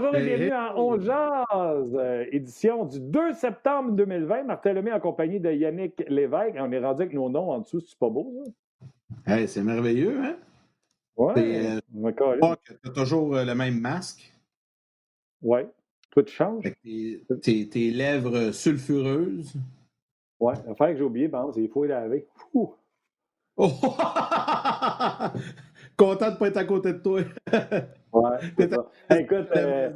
Bonjour et bienvenue à On Jazz, euh, édition du 2 septembre 2020. Martin Lemay en compagnie de Yannick Lévesque. On est rendu avec nos noms en dessous, c'est pas beau, ça? Hey, c'est merveilleux, hein? Ouais. Euh, tu as toujours euh, le même masque. Ouais. Toi, tu changes? Tes, tes, lèvres sulfureuses. Ouais. L'affaire que j'ai oublié, c'est qu'il faut y laver. Oh! Content de ne pas être à côté de toi. ouais. Écoute, euh,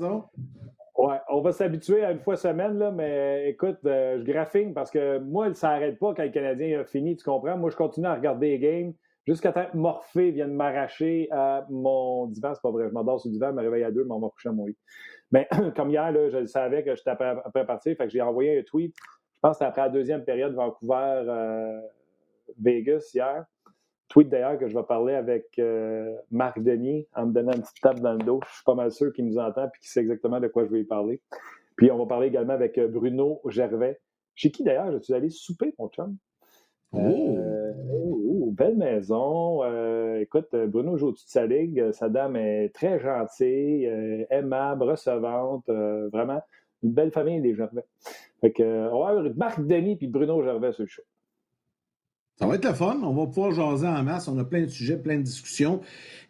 ouais, on va s'habituer à une fois semaine, là, mais écoute, euh, je graphine parce que moi, ça n'arrête pas quand le Canadien a fini, tu comprends? Moi, je continue à regarder les games jusqu'à temps que Morphée vienne m'arracher à mon divan. C'est pas vrai, je m'endors sur le divan, je me réveille à deux, mais on m'a couché à mon lit. Mais comme hier, là, je savais que j'étais après, après partir, fait que j'ai envoyé un tweet. Je pense que c'était après la deuxième période Vancouver-Vegas euh, hier tweet d'ailleurs que je vais parler avec euh, Marc Denis en me donnant une petite tape dans le dos. Je suis pas mal sûr qu'il nous entend et qu'il sait exactement de quoi je vais y parler. Puis on va parler également avec euh, Bruno Gervais. Chez qui d'ailleurs je suis allé souper, mon chum? Euh, oh, belle maison. écoute, Bruno joue au-dessus de sa ligue. Sa dame est très gentille, aimable, recevante. vraiment, une belle famille, les Gervais. Fait que, on va avoir Marc Denis puis Bruno Gervais sur le show. Ça va être le fun. On va pouvoir jaser en masse. On a plein de sujets, plein de discussions.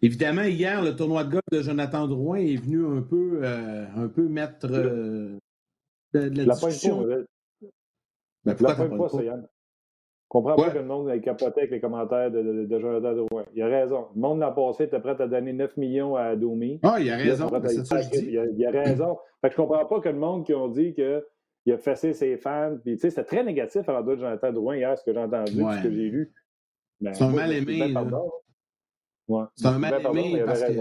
Évidemment, hier, le tournoi de golf de Jonathan Drouin est venu un peu, euh, un peu mettre euh, de, la, discussion. Pas, ben, pourquoi pas, pas ça, Yann? Je comprends pas que le monde ait capoté avec les commentaires de, Jonathan Drouin. Il a raison. Le monde l'a passé était prêt à donner 9 millions à Domi. Ah, il a raison. C'est ça, je dis. Il, a, il a raison. fait que je comprends pas que le monde qui ont dit que il a fessé ses fans. Puis, tu sais, c'était très négatif à l'endroit de Jonathan Drouin hier, ce que j'ai entendu, ce que j'ai lu. Ben, c'est un mal aimé. Ouais. C'est un mal aimé parce que.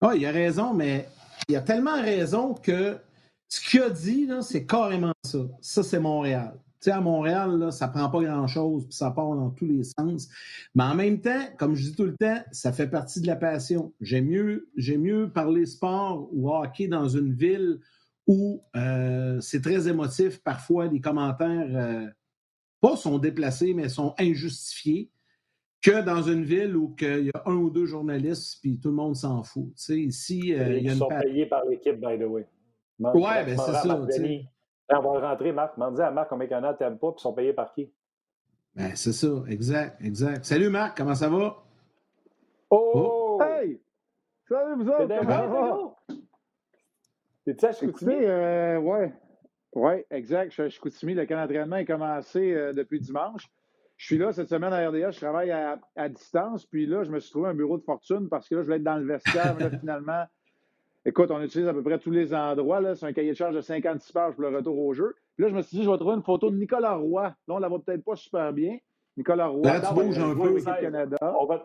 Ah, il a raison, mais il a tellement raison que ce qu'il a dit, c'est carrément ça. Ça, c'est Montréal. Tu sais, à Montréal, là, ça prend pas grand-chose, puis ça part dans tous les sens. Mais en même temps, comme je dis tout le temps, ça fait partie de la passion. J'aime mieux, mieux parler sport ou hockey dans une ville où euh, c'est très émotif. Parfois, les commentaires, euh, pas sont déplacés, mais sont injustifiés, que dans une ville où il y a un ou deux journalistes, puis tout le monde s'en fout. Tu sais, ici, euh, il y a une sont payés par l'équipe, by the way. Oui, ouais, ben c'est ça. on va rentrer, Marc. M'en dis à Marc combien il y en a, t'aimes pas, puis sont payés par qui? Ben, c'est ça, exact, exact. Salut Marc, comment ça va? Oh! oh! Hey! Salut vous autres? T'es-tu à Chicoutimi? Euh, ouais. Oui, exact. Je suis à Chicoutimi. Le camp d'entraînement est commencé euh, depuis dimanche. Je suis là cette semaine à RDA. Je travaille à, distance. Puis là, je me suis trouvé un bureau de fortune parce que là, je voulais être dans le vestiaire. mais là, finalement, écoute, on utilise à peu près tous les endroits. C'est un cahier de charge de 56 pages pour le retour au jeu. Puis là, je me suis dit, je vais trouver une photo de Nicolas Roy. Là, on la voit peut-être pas super bien. Nicolas Roy. Là, tu bouges un peu. Canada.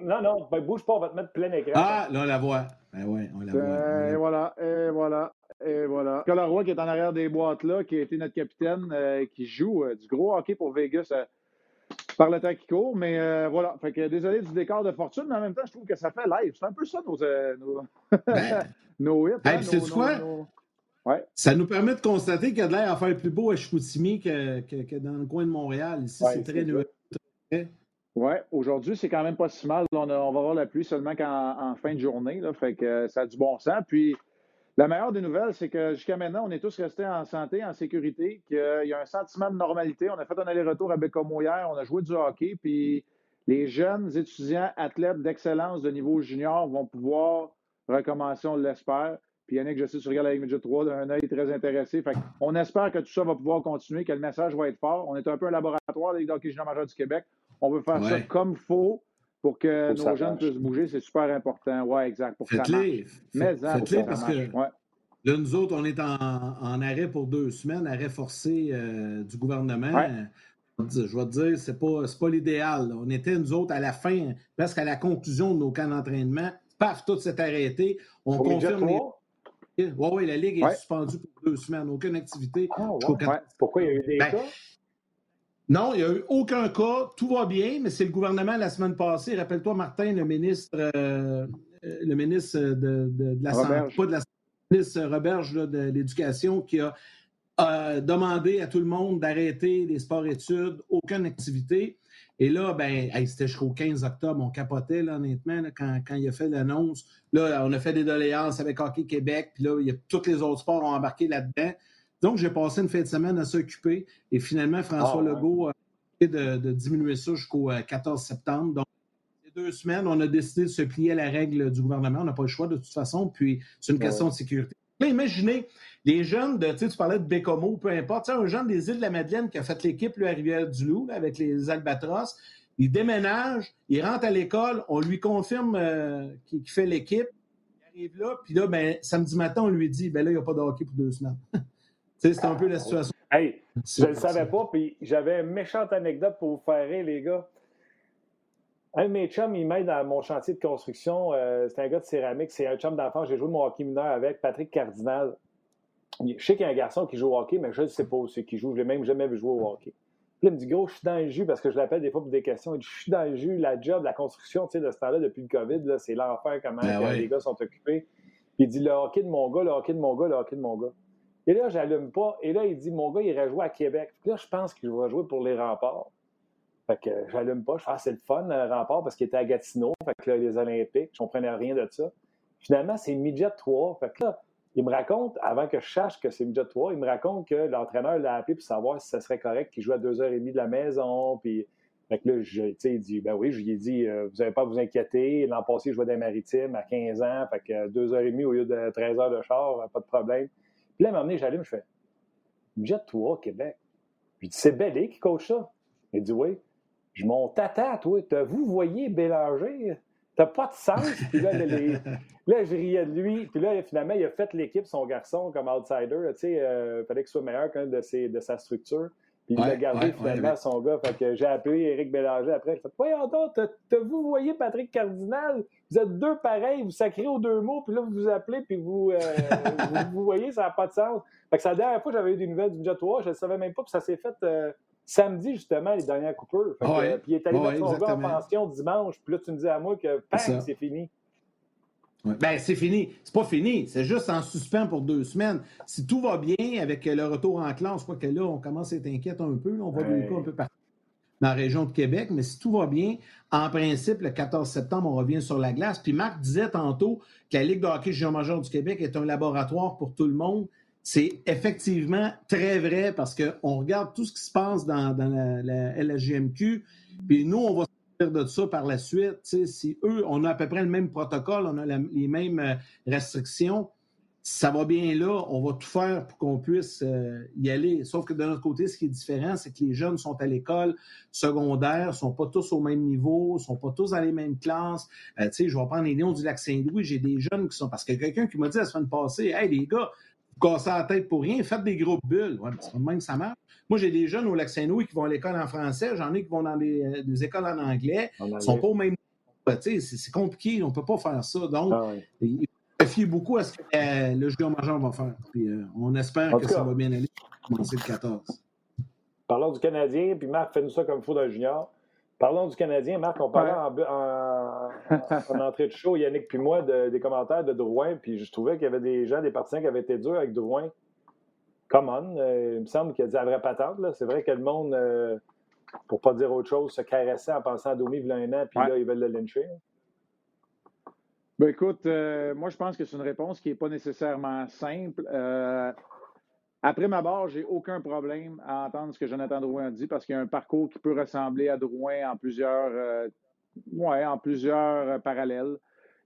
non, non, ben, bouge pas, on va te mettre plein écran. Ah, là, on la voit. Ben ouais, on la voit. Ben, et voilà, et voilà. Et voilà. Nicolas Roy qui est en arrière des boîtes là, qui a été notre capitaine, euh, qui joue euh, du gros hockey pour Vegas euh, par le temps qui court. Mais voilà. Fait que désolé du décor de fortune, mais en même temps, je trouve que ça fait live. C'est un peu ça nos, nos, ben, nos hits. Hey, hein, quoi? Ouais. Ça nous permet de constater qu'il y a de l'air à faire plus beau à Chicoutimi que, que, que, dans le coin de Montréal. Ici, c'est très oui, aujourd'hui, c'est quand même pas si mal. On, va avoir la pluie seulement en, fin de journée. Fait que ça a du bon sens. Puis la meilleure des nouvelles, c'est que jusqu'à maintenant, on est tous restés en santé, en sécurité, qu'il y a un sentiment de normalité. On a fait un aller-retour à Bécomo hier, on a joué du hockey, puis les jeunes étudiants, athlètes d'excellence de niveau junior vont pouvoir recommencer, on l'espère. Puis Yannick, je sais, tu regardes avec Midget 3 d'un œil très intéressé. Fait on espère que tout ça va pouvoir continuer, que le message va être fort. On est un peu un laboratoire des hockey junior majeur du Québec. On veut faire ça comme il faut pour que nos jeunes puissent bouger. C'est super important. Oui, exact. Pour ça Mais parce que là, nous autres, on est en, arrêt pour deux semaines, arrêt forcé euh, du gouvernement. Je vais te dire, c'est pas, pas l'idéal. On était, nous autres, à la fin, presque à la conclusion de nos camps d'entraînement. Paf, tout s'est arrêté. On confirme les... Oui, oui, la Ligue est suspendue pour deux semaines. Aucune activité. Ah, Pourquoi il y a eu des ben, cas? Non, il n'y a eu aucun cas. Tout va bien, mais c'est le gouvernement la semaine passée. Rappelle-toi, Martin, le ministre, euh, le ministre de, la Santé, pas de la ministre Roberge de l'Éducation, qui a demandé à tout le monde d'arrêter les sports-études, aucune activité. Et là, ben, c'était jusqu'au 15 octobre, on capotait, là, honnêtement, quand, quand, il a fait l'annonce. Là, on a fait des doléances avec Hockey Québec, puis là, il y a, tous les autres sports ont embarqué là-dedans. Donc, j'ai passé une fin de semaine à s'occuper. Et finalement, François ah, Legault a décidé de, diminuer ça jusqu'au 14 euh, septembre. Donc, ces deux semaines, on a décidé de se plier à la règle du gouvernement. On n'a pas le choix de toute façon. Puis, c'est une question de sécurité. Là, imaginez les jeunes de, tu parlais de Bécomo, peu importe, un jeune des îles de la Madeleine qui a fait l'équipe, lui, à Rivière-du-Loup, avec les Albatros, il déménage, il rentre à l'école, on lui confirme euh, qu'il fait l'équipe, il arrive là, puis là, ben, samedi matin, on lui dit, ben là, il n'y a pas de hockey pour deux semaines. c'est un peu la situation. Hey, je ne le savais pas, puis j'avais une méchante anecdote pour vous faire rire, les gars. Un de mes chums, il m'aide dans mon chantier de construction. Euh, c'est un gars de céramique. C'est un chum d'enfant. J'ai joué mon hockey mineur avec Patrick Cardinal. Je sais qu'il y a un garçon qui joue au hockey, mais je ne sais pas aussi qui joue. Je l'ai même jamais vu jouer au hockey. Puis là, il me dit, gros, je suis dans le jus parce que je l'appelle des fois pour des questions. Il dit, je suis dans le jus, la job, la construction, tu sais, de ce temps-là, depuis le COVID, c'est l'enfer comment ben les gars sont occupés. Puis il dit, le hockey de mon gars, le hockey de mon gars, le hockey de mon gars. Et là, j'allume pas. Et là, il dit, mon gars, il irait jouer à Québec. Puis là, je pense qu'il va jouer pour les remparts. Fait que j'allume pas. Je fais, ah, c'est le fun, le rempart, parce qu'il était à Gatineau. Que là, les Olympiques, je comprenais rien de ça. Finalement, c'est midget 3. Fait que là, il me raconte, avant que je sache que c'est midget 3, il me raconte que l'entraîneur l'a appelé pour savoir si ça serait correct qu'il joue à 2h30 de la maison. Puis, fait que là, je, il dit, ben oui, je lui ai dit, euh, vous n'avez pas à vous inquiéter. L'an passé, je jouais les maritimes à 15 ans. Fait que 2h30 au lieu de 13h de char, pas de problème. Puis là, à un moment j'allume, je fais, midget 3, Québec. Je dis, c'est Bellé qui coach ça. Il dit, oui. Je mon tata, toi, vous voyez Bélanger? T'as pas de sens? Puis là, là, je riais de lui. Puis là, finalement, il a fait l'équipe, son garçon, comme outsider. Tu sais, il euh, fallait qu'il soit meilleur de, ses, de sa structure. Puis il a gardé finalement son gars. Fait que j'ai appelé Éric Bélanger après. Je fait Voyons donc, t'as vous voyez Patrick Cardinal? Vous êtes deux pareils, vous sacrez aux deux mots, puis là, vous vous appelez, puis vous, euh, vous, voyez, ça n'a pas de sens. Fait que c'est la dernière fois que j'avais eu des nouvelles du Jet 3, je ne savais même pas, puis ça s'est fait. Euh, samedi, justement, les dernières coupures. puis il est allé mettre son gars en pension dimanche. Puis là, tu me dis à moi que c'est fini. Ben, c'est fini. C'est pas fini. C'est juste en suspens pour deux semaines. Si tout va bien avec le retour en classe, je crois que là, on commence à être inquiète un peu. on va ouais. un peu partout dans la région de Québec. Mais si tout va bien, en principe, le 14 septembre, on revient sur la glace. Puis Marc disait tantôt que la Ligue de hockey junior major du Québec est un laboratoire pour tout le monde. C'est effectivement très vrai parce qu'on regarde tout ce qui se passe dans, la, la, puis nous, on va sortir de ça par la suite. Si eux, on a à peu près le même protocole, on a les mêmes euh, restrictions, ça va bien là, on va tout faire pour qu'on puisse euh, y aller. Sauf que de notre côté, ce qui est différent, c'est que les jeunes sont à l'école secondaire, sont pas tous au même niveau, sont pas tous dans les mêmes classes. Euh, je vais prendre les Lions du Lac-Saint-Louis, j'ai des jeunes qui sont... Parce que quelqu'un qui m'a dit la semaine passée, « Hey, les gars, casser la tête pour rien, faites des groupes bulles. Ouais, c'est même ça marche. Moi, j'ai des jeunes au Lac-Saint-Louis qui vont à l'école en français, j'en ai qui vont dans des, euh, écoles en anglais. Ils ne sont pas au même c'est compliqué, on ne peut pas faire ça. Donc, ah il faut fier beaucoup à ce que euh, le joueur majeur va faire. Puis, euh, on espère que ça va bien aller commencer le 14. Parlons du Canadien, puis Marc, fais-nous ça comme il faut d'un junior. Parlons du Canadien. Marc, on parlait en, entrée de show, Yannick puis moi, des commentaires de Drouin, puis je trouvais qu'il y avait des gens, des partisans qui avaient été durs avec Drouin. Come on, euh, il me semble qu'il a dit la vraie patente. C'est vrai que le monde, pour euh, pour pas dire autre chose, se caressait en pensant à Domi il y a un an, puis là, ils veulent le lyncher. Ben écoute, euh, moi, je pense que c'est une réponse qui n'est pas nécessairement simple. Après ma barre, j'ai aucun problème à entendre ce que Jonathan Drouin dit parce qu'il y a un parcours qui peut ressembler à Drouin en plusieurs, euh, ouais, en plusieurs euh, parallèles.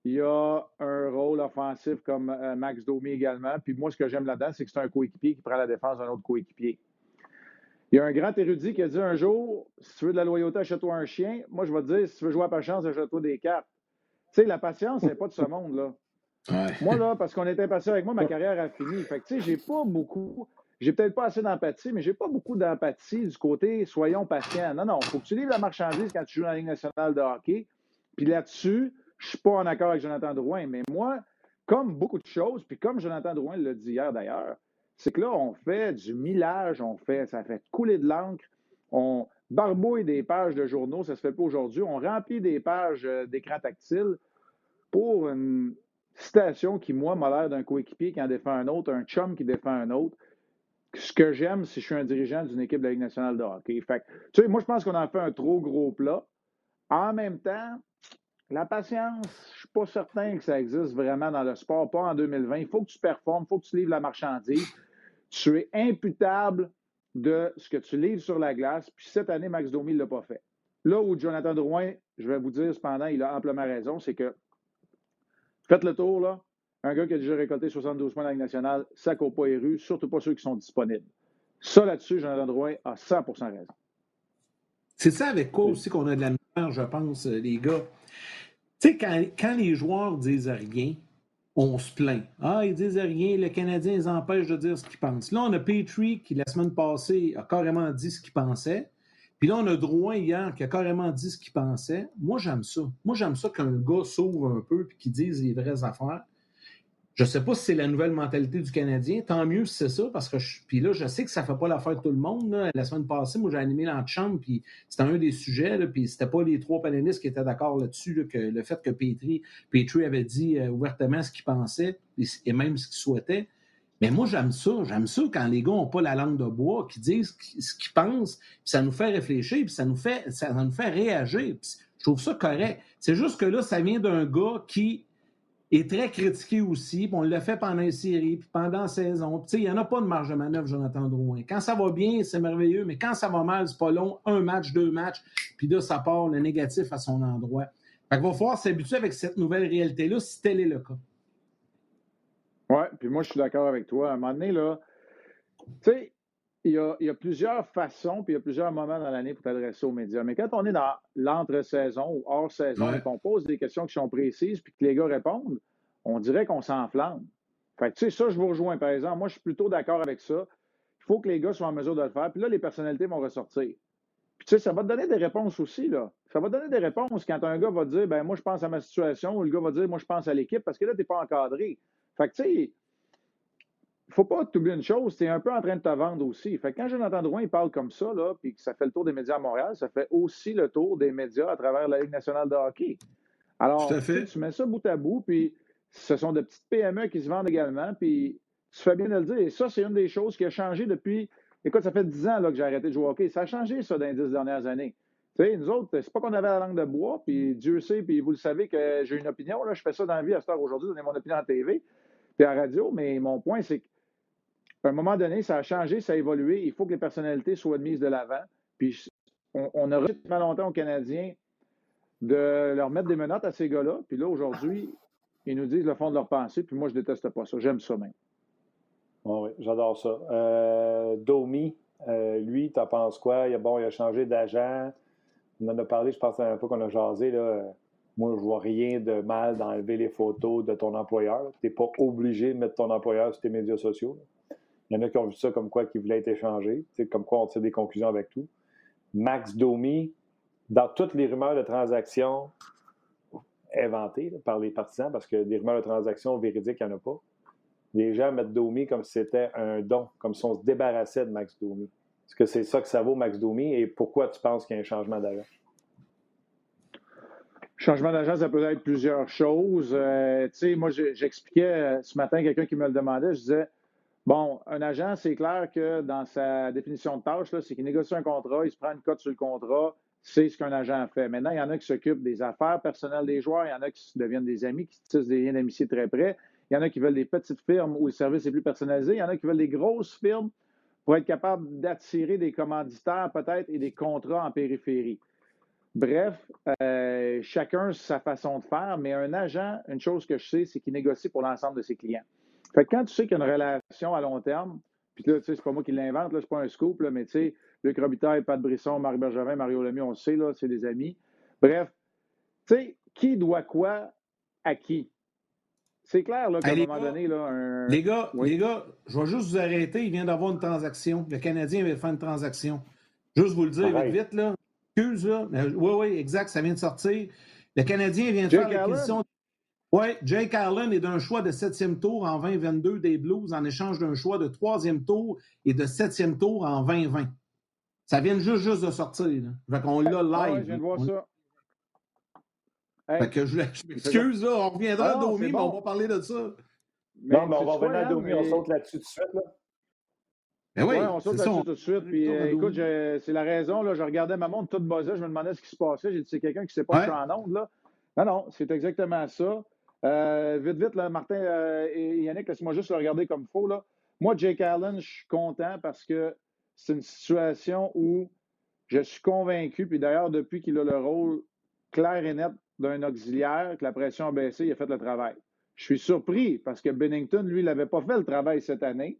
Il y a un rôle offensif comme euh, Max Domi également. Puis moi, ce que j'aime là-dedans, c'est que c'est un coéquipier qui prend la défense d'un autre coéquipier. Il y a un grand érudit qui a dit un jour si tu veux de la loyauté, achète-toi un chien. Moi, je vais te dire si tu veux jouer à pas chance, achète-toi des cartes. Tu sais, la patience, n'est pas de ce monde-là. Moi, là, parce qu'on était patient avec moi, ma carrière a fini. Fait que, tu sais, j'ai pas beaucoup. J'ai peut-être pas assez d'empathie, mais j'ai pas beaucoup d'empathie du côté soyons patients. Non, non, il faut que tu livres la marchandise quand tu joues dans la Ligue nationale de hockey. Puis là-dessus, je suis pas en accord avec Jonathan Drouin. Mais moi, comme beaucoup de choses, puis comme Jonathan Drouin l'a dit hier d'ailleurs, c'est que là, on fait du millage, on fait, ça fait couler de l'encre, on barbouille des pages de journaux, ça se fait pas aujourd'hui, on remplit des pages euh, d'écran tactile pour une, citation qui, moi, m'a l'air d'un coéquipier qui en défend un autre, un chum qui défend un autre. ce que j'aime, si je suis un dirigeant d'une équipe de la Ligue nationale de hockey. Fait tu sais, moi, je pense qu'on a fait un trop gros plat. En même temps, la patience, je ne suis pas certain que ça existe vraiment dans le sport, pas en 2020. Il faut que tu performes, il faut que tu livres la marchandise. Tu es imputable de ce que tu livres sur la glace. Puis cette année, Max Domi ne l'a pas fait. Là où Jonathan Drouin, je vais vous dire cependant, il a amplement raison, c'est que faites le tour, là. Un gars qui a déjà récolté 72 points dans la Ligue nationale, ça ne pas les rues, surtout pas ceux qui sont disponibles. Ça, là-dessus, Jonathan Drouin a 100% raison. C'est ça avec quoi aussi qu'on a de la misère, je pense, euh, les gars. Tu sais, quand, quand, les joueurs disent rien, on se plaint. Ah, ils disent rien, le Canadien les empêche de dire ce qu'ils pensent. Là, on a Petrie qui, la semaine passée, a carrément dit ce qu'il pensait. Puis là, on a Drouin hier qui a carrément dit ce qu'il pensait. Moi, j'aime ça. Moi, j'aime ça qu'un gars s'ouvre un peu et qu'il dise les vraies affaires. Je ne sais pas si c'est la nouvelle mentalité du Canadien. Tant mieux si c'est ça, parce que puis là, je sais que ça ne fait pas l'affaire de tout le monde. La semaine passée, moi, j'ai animé l'antichambre, puis c'était un des sujets, là, puis c'était pas les trois panélistes qui étaient d'accord là-dessus, le fait que Petri, Petri avait dit euh, ouvertement ce qu'il pensait et, même ce qu'il souhaitait. Mais moi, j'aime ça. J'aime ça quand les gars n'ont pas la langue de bois, qui disent ce qu'ils pensent, puis ça nous fait réfléchir, puis ça nous fait, ça nous fait réagir. je trouve ça correct. C'est juste que là, ça vient d'un gars qui est très critiqué aussi. on l'a fait pendant les séries, puis pendant la saison. Il n'y en a pas de marge de manœuvre, Jonathan Drouin. Quand ça va bien, c'est merveilleux, mais quand ça va mal, c'est pas long. Un match, deux matchs, puis là, ça part le négatif à son endroit. Fait qu'il va falloir s'habituer avec cette nouvelle réalité-là, si tel est le cas. Oui, puis moi, je suis d'accord avec toi. À un moment donné, là, tu sais, il y, a, plusieurs façons, puis il y a plusieurs moments dans l'année pour t'adresser aux médias. Mais quand on est dans l'entre-saison ou hors-saison et qu'on pose des questions qui sont précises puis que les gars répondent, on dirait qu'on s'enflamme. Fait que, tu sais, ça, je vous rejoins, par exemple. Moi, je suis plutôt d'accord avec ça. Il faut que les gars soient en mesure de le faire. Puis là, les personnalités vont ressortir. Puis, tu sais, ça va te donner des réponses aussi, là. Ça va te donner des réponses quand un gars va dire, ben moi, je pense à ma situation, ou le gars va dire, moi, je pense à l'équipe, parce que là, tu n'es pas encadré. Fait que, tu sais, il ne faut pas t'oublier une chose, tu es un peu en train de te vendre aussi. Fait que quand Jonathan Drouin il parle comme ça, là, puis que ça fait le tour des médias à Montréal, ça fait aussi le tour des médias à travers la Ligue nationale de hockey. Alors, tu mets ça bout à bout, puis ce sont de petites PME qui se vendent également, puis tu fais bien de le dire. Et ça, c'est une des choses qui a changé depuis. Écoute, ça fait dix ans là, que j'ai arrêté de jouer au hockey. Ça a changé, ça, dans les dix dernières années. Tu sais, nous autres, c'est pas qu'on avait la langue de bois, puis Dieu sait, puis vous le savez que j'ai une opinion. Là, je fais ça dans la vie à cette heure aujourd'hui, donner mon opinion en TV, puis à radio, mais mon point, c'est que à un moment donné, ça a changé, ça a évolué. Il faut que les personnalités soient mises de l'avant. Puis on, on a réussi longtemps aux Canadiens de leur mettre des menottes à ces gars-là. Puis là, aujourd'hui, ils nous disent le fond de leur pensée. Puis moi, je déteste pas ça. J'aime ça même. Ah oui, j'adore ça. Euh, Domi, euh, lui, t'en penses quoi? Il a, bon, il a changé d'agent. On en a parlé, je pense, un peu qu'on a jasé. Là. Moi, je vois rien de mal d'enlever les photos de ton employeur. Tu n'es pas obligé de mettre ton employeur sur tes médias sociaux. Il y en a qui ont vu ça comme quoi qui voulait être échangé, comme quoi on tire des conclusions avec tout. Max Domi, dans toutes les rumeurs de transactions inventées par les partisans, parce que des rumeurs de transactions véridiques, il n'y en a pas, les gens mettent Domi comme si c'était un don, comme si on se débarrassait de Max Domi. Est-ce que c'est ça que ça vaut, Max Domi, et pourquoi tu penses qu'il y a un changement d'agent? Changement d'agent, ça peut être plusieurs choses. Euh, tu sais, moi, j'expliquais euh, ce matin, quelqu'un qui me le demandait, je disais, Bon, un agent, c'est clair que dans sa définition de tâche, c'est qu'il négocie un contrat, il se prend une cote sur le contrat, c'est ce qu'un agent fait. Maintenant, il y en a qui s'occupent des affaires personnelles des joueurs, il y en a qui deviennent des amis, qui tissent des liens d'amitié très près, il y en a qui veulent des petites firmes où le service est plus personnalisé, il y en a qui veulent des grosses firmes pour être capable d'attirer des commanditaires peut-être et des contrats en périphérie. Bref, euh, chacun sa façon de faire, mais un agent, une chose que je sais, c'est qu'il négocie pour l'ensemble de ses clients. Fait que quand tu sais qu'il y a une relation à long terme, puis là, tu sais, c'est pas moi qui l'invente, là, c'est pas un scoop, là, mais tu sais, Luc Robitaille, Pat Brisson, Marie Bergevin, Mario Lemieux, on le sait, là, c'est des amis. Bref, tu sais, qui doit quoi à qui? C'est clair, là, qu'à un moment donné, là, un... Les gars, les gars, je vais juste vous arrêter. Il vient d'avoir une transaction. Le Canadien vient de faire une transaction. Juste vous le dire vite, vite, là. Excuse, là. Oui, oui, exact, ça vient de sortir. Le Canadien vient de faire l'acquisition oui, Jake Allen est d'un choix de septième tour en 2022 des Blues en échange d'un choix de troisième tour et de septième tour en 2020. Ça vient juste, juste de sortir. Là. Fait qu'on l'a live. je viens de voir ça. Fait que je, m'excuse, là, on reviendra à Domi, mais on va parler de ça. non, mais on va revenir à Domi, on saute là-dessus tout de suite. Là. Ben oui, on saute là-dessus tout de suite. Puis, euh, écoute, c'est la raison. Là, je regardais ma montre toute buzzée. Je me demandais ce qui se passait. J'ai dit, c'est quelqu'un qui ne sait pas que je suis en onde. Là. Non, non, c'est exactement ça. Euh, vite, vite, là, Martin euh, et Yannick, laisse-moi juste le regarder comme il faut. Là. Moi, Jake Allen, je suis content parce que c'est une situation où je suis convaincu, puis d'ailleurs, depuis qu'il a le rôle clair et net d'un auxiliaire, que la pression a baissé, il a fait le travail. Je suis surpris parce que Bennington, lui, il n'avait pas fait le travail cette année.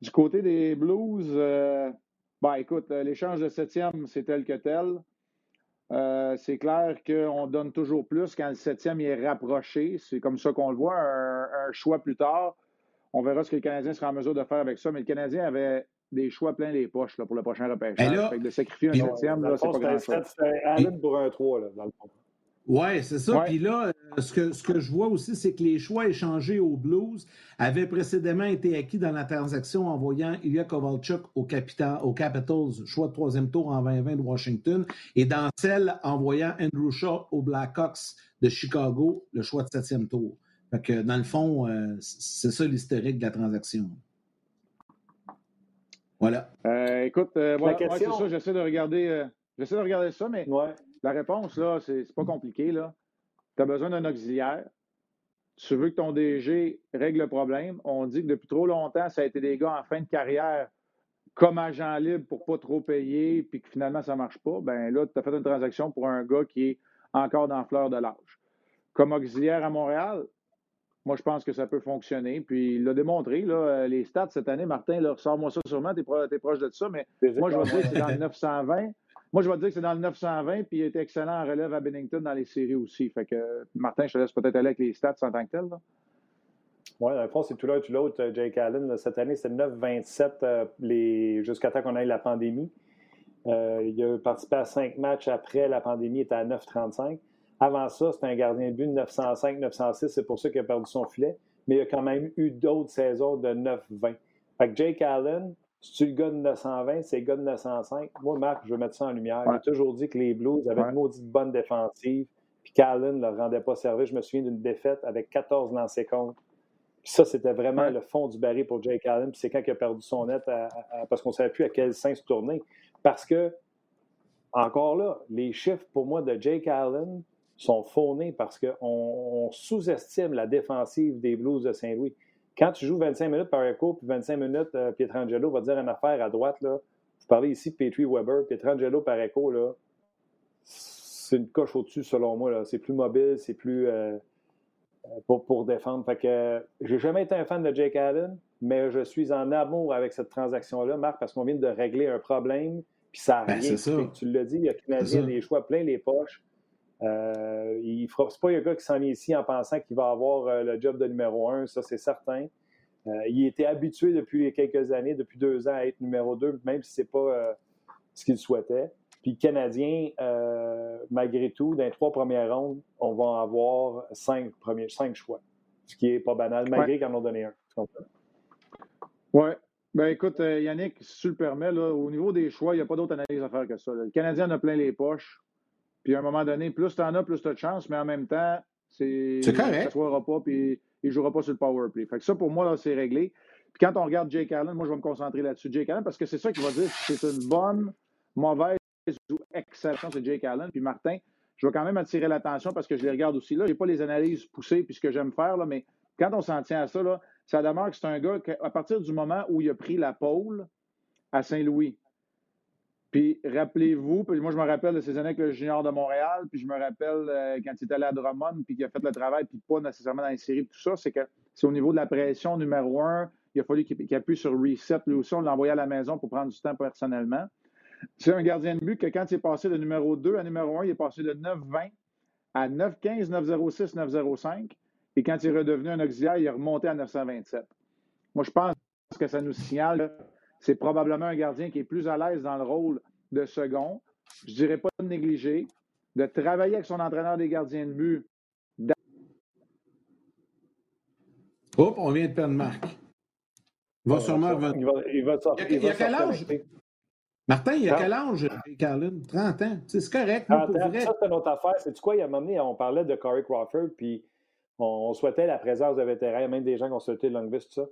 Du côté des Blues, euh, ben, écoute, euh, l'échange de septième, c'est tel que tel. Euh, c'est clair qu'on donne toujours plus quand le septième est rapproché. C'est comme ça qu'on le voit. Un, choix plus tard, on verra ce que le Canadien sera en mesure de faire avec ça. Mais le Canadien avait des choix plein les poches là, pour le prochain repêchage. de sacrifier un septième, c'est pas grand-chose. C'est pour un 3, là, dans le fond. Oui, c'est ça. Puis là, euh, ce que, ce que je vois aussi, c'est que les choix échangés aux Blues avaient précédemment été acquis dans la transaction envoyant Ilya Kovalchuk au, au Capitals, choix de troisième tour en 2020 de Washington, et dans celle envoyant Andrew Shaw aux Blackhawks de Chicago, le choix de septième tour. Fait que, dans le fond, euh, c'est ça l'historique de la transaction. Voilà. Euh, écoute, voilà, c'est ça, j'essaie de regarder. J'essaie de regarder ça, mais la réponse, là, c'est pas compliqué. Là. Tu as besoin d'un auxiliaire. Tu veux que ton DG règle le problème. On dit que depuis trop longtemps, ça a été des gars en fin de carrière comme agent libre pour pas trop payer, puis que finalement, ça marche pas. Ben là, tu as fait une transaction pour un gars qui est encore dans fleur de l'âge. Comme auxiliaire à Montréal, moi, je pense que ça peut fonctionner. Puis il l'a démontré, là, les stats cette année, Martin, sors-moi ça sûrement, tu es, proche de ça, mais moi, je vais dire que c'est dans le 920. Moi, je vais te dire que c'est dans le 920, puis il était excellent en relève à Bennington dans les séries aussi. Fait que, Martin, je te laisse peut-être aller avec les stats en tant que tel. Oui, dans le fond, c'est tout l'un tout l'autre. Euh, Jake Allen, cette année, c'est 9-27 euh, jusqu'à temps qu'on ait la pandémie. Euh, il a participé à cinq matchs après la pandémie, il était à 9-35. Avant ça, c'était un gardien de but de 905-906, c'est pour ça qu'il a perdu son filet. Mais il a quand même eu d'autres saisons de 9-20. Fait que Jake Allen, si tu le gars de 920, c'est le gars de 905. Moi, Marc, je veux mettre ça en lumière. J'ai toujours dit que les Blues avaient une maudite bonne défensive, puis qu'Allen ne leur rendait pas service. Je me souviens d'une défaite avec 14 lancés contre. Puis ça, c'était vraiment le fond du baril pour Jake Allen. Puis c'est quand il a perdu son net parce qu'on ne savait plus à quel sens se tourner. Parce que, encore là, les chiffres pour moi de Jake Allen sont faunés parce qu'on sous-estime la défensive des Blues de Saint-Louis. Quand tu joues 25 minutes par écho, puis 25 minutes, euh, Pietrangelo va dire une affaire à droite. Là. Vous parlez ici de Petrie Weber. Pietrangelo par écho, là, c'est une coche au-dessus, selon moi. C'est plus mobile, c'est plus euh, euh, pour, pour, défendre. Fait que j'ai jamais été un fan de Jake Allen, mais je suis en amour avec cette transaction-là, Marc, parce qu'on vient de régler un problème, puis ça n'a ben, rien. Tu l'as dit, il y a des choix plein les poches. Euh, il fera, pas un gars qui s'en vient ici en pensant qu'il va avoir euh, le job de numéro un, ça c'est certain. Euh, il était habitué depuis quelques années, depuis deux ans, à être numéro deux, même si ce n'est pas euh, ce qu'il souhaitait. Puis le Canadien, malgré tout, dans les trois premières rondes, on va avoir cinq, premiers, cinq choix, ce qui n'est pas banal, malgré qu'ils en ont donné un. Oui. Ben écoute, Yannick, si tu le permets, là, au niveau des choix, il n'y a pas d'autre analyse à faire que ça. Le Canadien en a plein les poches. Puis à un moment donné, plus tu en as, plus tu as de chance, mais en même temps, c'est. C'est correct. Ça ne pas, puis il ne jouera pas sur le power play. Fait que ça, pour moi, c'est réglé. Puis quand on regarde Jake Allen, moi, je vais me concentrer là-dessus. Jake Allen, parce que c'est ça qui va dire si c'est une bonne, mauvaise ou excellente, c'est Jake Allen. Puis Martin, je vais quand même attirer l'attention parce que je les regarde aussi. Là, je n'ai pas les analyses poussées puis ce que j'aime faire, là, mais quand on s'en tient à ça, là, ça demeure que c'est un gars qui, à partir du moment où il a pris la pôle à Saint-Louis, puis rappelez-vous, puis moi je me rappelle de ces années avec le junior de Montréal, puis je me rappelle euh, quand il est allé à Drummond, puis qu'il a fait le travail, puis pas nécessairement dans les séries, tout ça, c'est que c'est au niveau de la pression numéro un, il a fallu qu'il appuie sur reset, lui aussi, on l'a envoyé à la maison pour prendre du temps personnellement. C'est un gardien de but que quand il est passé de numéro 2 à numéro 1, il est passé de 9-20 à 9-15, 9-06, 9-05, et quand il est redevenu un auxiliaire, il est remonté à 927. Moi, je pense que ça nous signale c'est probablement un gardien qui est plus à l'aise dans le rôle de second. Je ne dirais pas de négliger, de travailler avec son entraîneur des gardiens de but. Hop, on vient de perdre Marc. Il va sûrement revenir. Il va, sortir. Il, y a, quel âge? Martin, il y a quel âge, Carlin? 30 ans. C'est correct. 30 ans. Ça, c'est une autre affaire. C'est quoi? Il y a un moment donné, on parlait de Corey Crawford, puis on, souhaitait la présence de vétérans, même des gens qui ont souhaité Longvis, tout ça.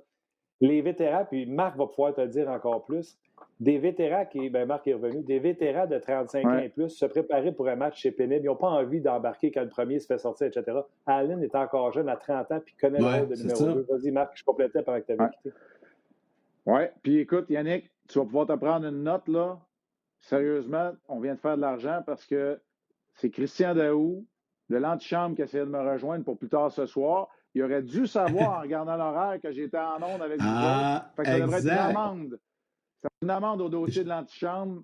Les vétérans, puis Marc va pouvoir te le dire encore plus, des vétérans qui, ben Marc est revenu, des vétérans de 35 ans et plus se préparer pour un match chez pénible. Ils n'ont pas envie d'embarquer quand le premier se fait sortir, etc. Allen est encore jeune à 30 ans puis connaît le rôle de numéro 2. Vas-y, Marc, je complétais pendant que tu avais quitté. Oui, puis écoute, Yannick, tu vas pouvoir te prendre une note là. Sérieusement, on vient de faire de l'argent parce que c'est Christian Daou de l'antichambre qui essaie de me rejoindre pour plus tard ce soir. Il aurait dû savoir en regardant l'horaire que j'étais en onde avec vous. Ah, fait que ça devrait être une amende. Ça une amende au dossier de l'antichambre.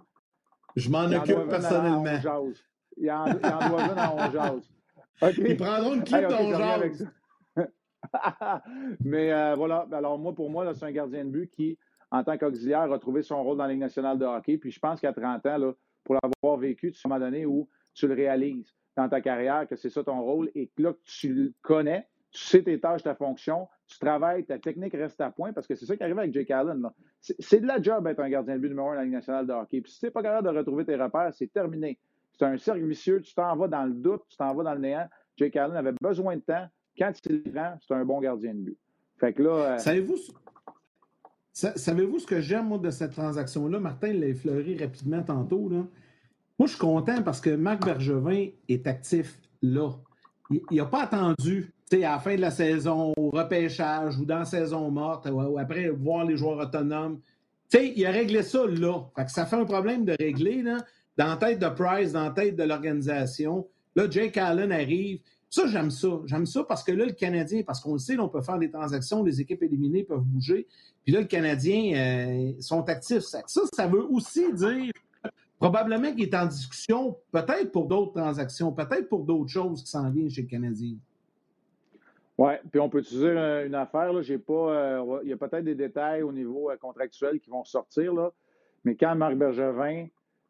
Je m'en occupe personnellement. Il en, il en doit une à on jase. Okay. Ils prendront une clip okay, Mais euh, voilà, alors moi, pour moi, c'est un gardien de but qui, en tant qu'auxiliaire, a trouvé son rôle dans la Ligue nationale de hockey. Puis je pense qu'à 30 ans, là, pour l'avoir vécu, tu à un moment donné où tu le réalises dans ta carrière, que c'est ça ton rôle, et que là, tu le connais, tu sais tes tâches, ta fonction, tu travailles, ta technique reste à point, parce que c'est ça qui arrive avec Jake Allen. C'est de la job d'être un gardien de but numéro un dans la Ligue nationale de hockey. Puis si tu n'es pas capable de retrouver tes repères, c'est terminé. C'est un cercle vicieux, tu t'en vas dans le doute, tu t'en vas dans le néant. Jake Allen avait besoin de temps. Quand il le prend, c'est un bon gardien de but. Fait que là. Euh, savez-vous, savez-vous ce que j'aime, de cette transaction-là? Martin l'a effleuré rapidement tantôt. Là. Moi, je suis content parce que Marc Bergevin est actif là. Il n'a pas attendu à la fin de la saison, au repêchage ou dans la saison morte, ou après voir les joueurs autonomes. il a réglé ça là. ça fait un problème de régler là, dans la tête de Price, dans la tête de l'organisation. Là, Jake Allen arrive. Ça, j'aime ça. J'aime ça parce que là, le Canadien, parce qu'on le sait, on peut faire des transactions, les équipes éliminées peuvent bouger. Puis là, le Canadien euh, sont actifs. Ça, ça veut aussi dire probablement qu'il est en discussion, peut-être pour d'autres transactions, peut-être pour d'autres choses qui s'en viennent chez le Canadien. Oui, puis on peut utiliser une affaire. J'ai pas, euh, il y a peut-être des détails au niveau euh, contractuel qui vont sortir, là, mais quand Marc Bergevin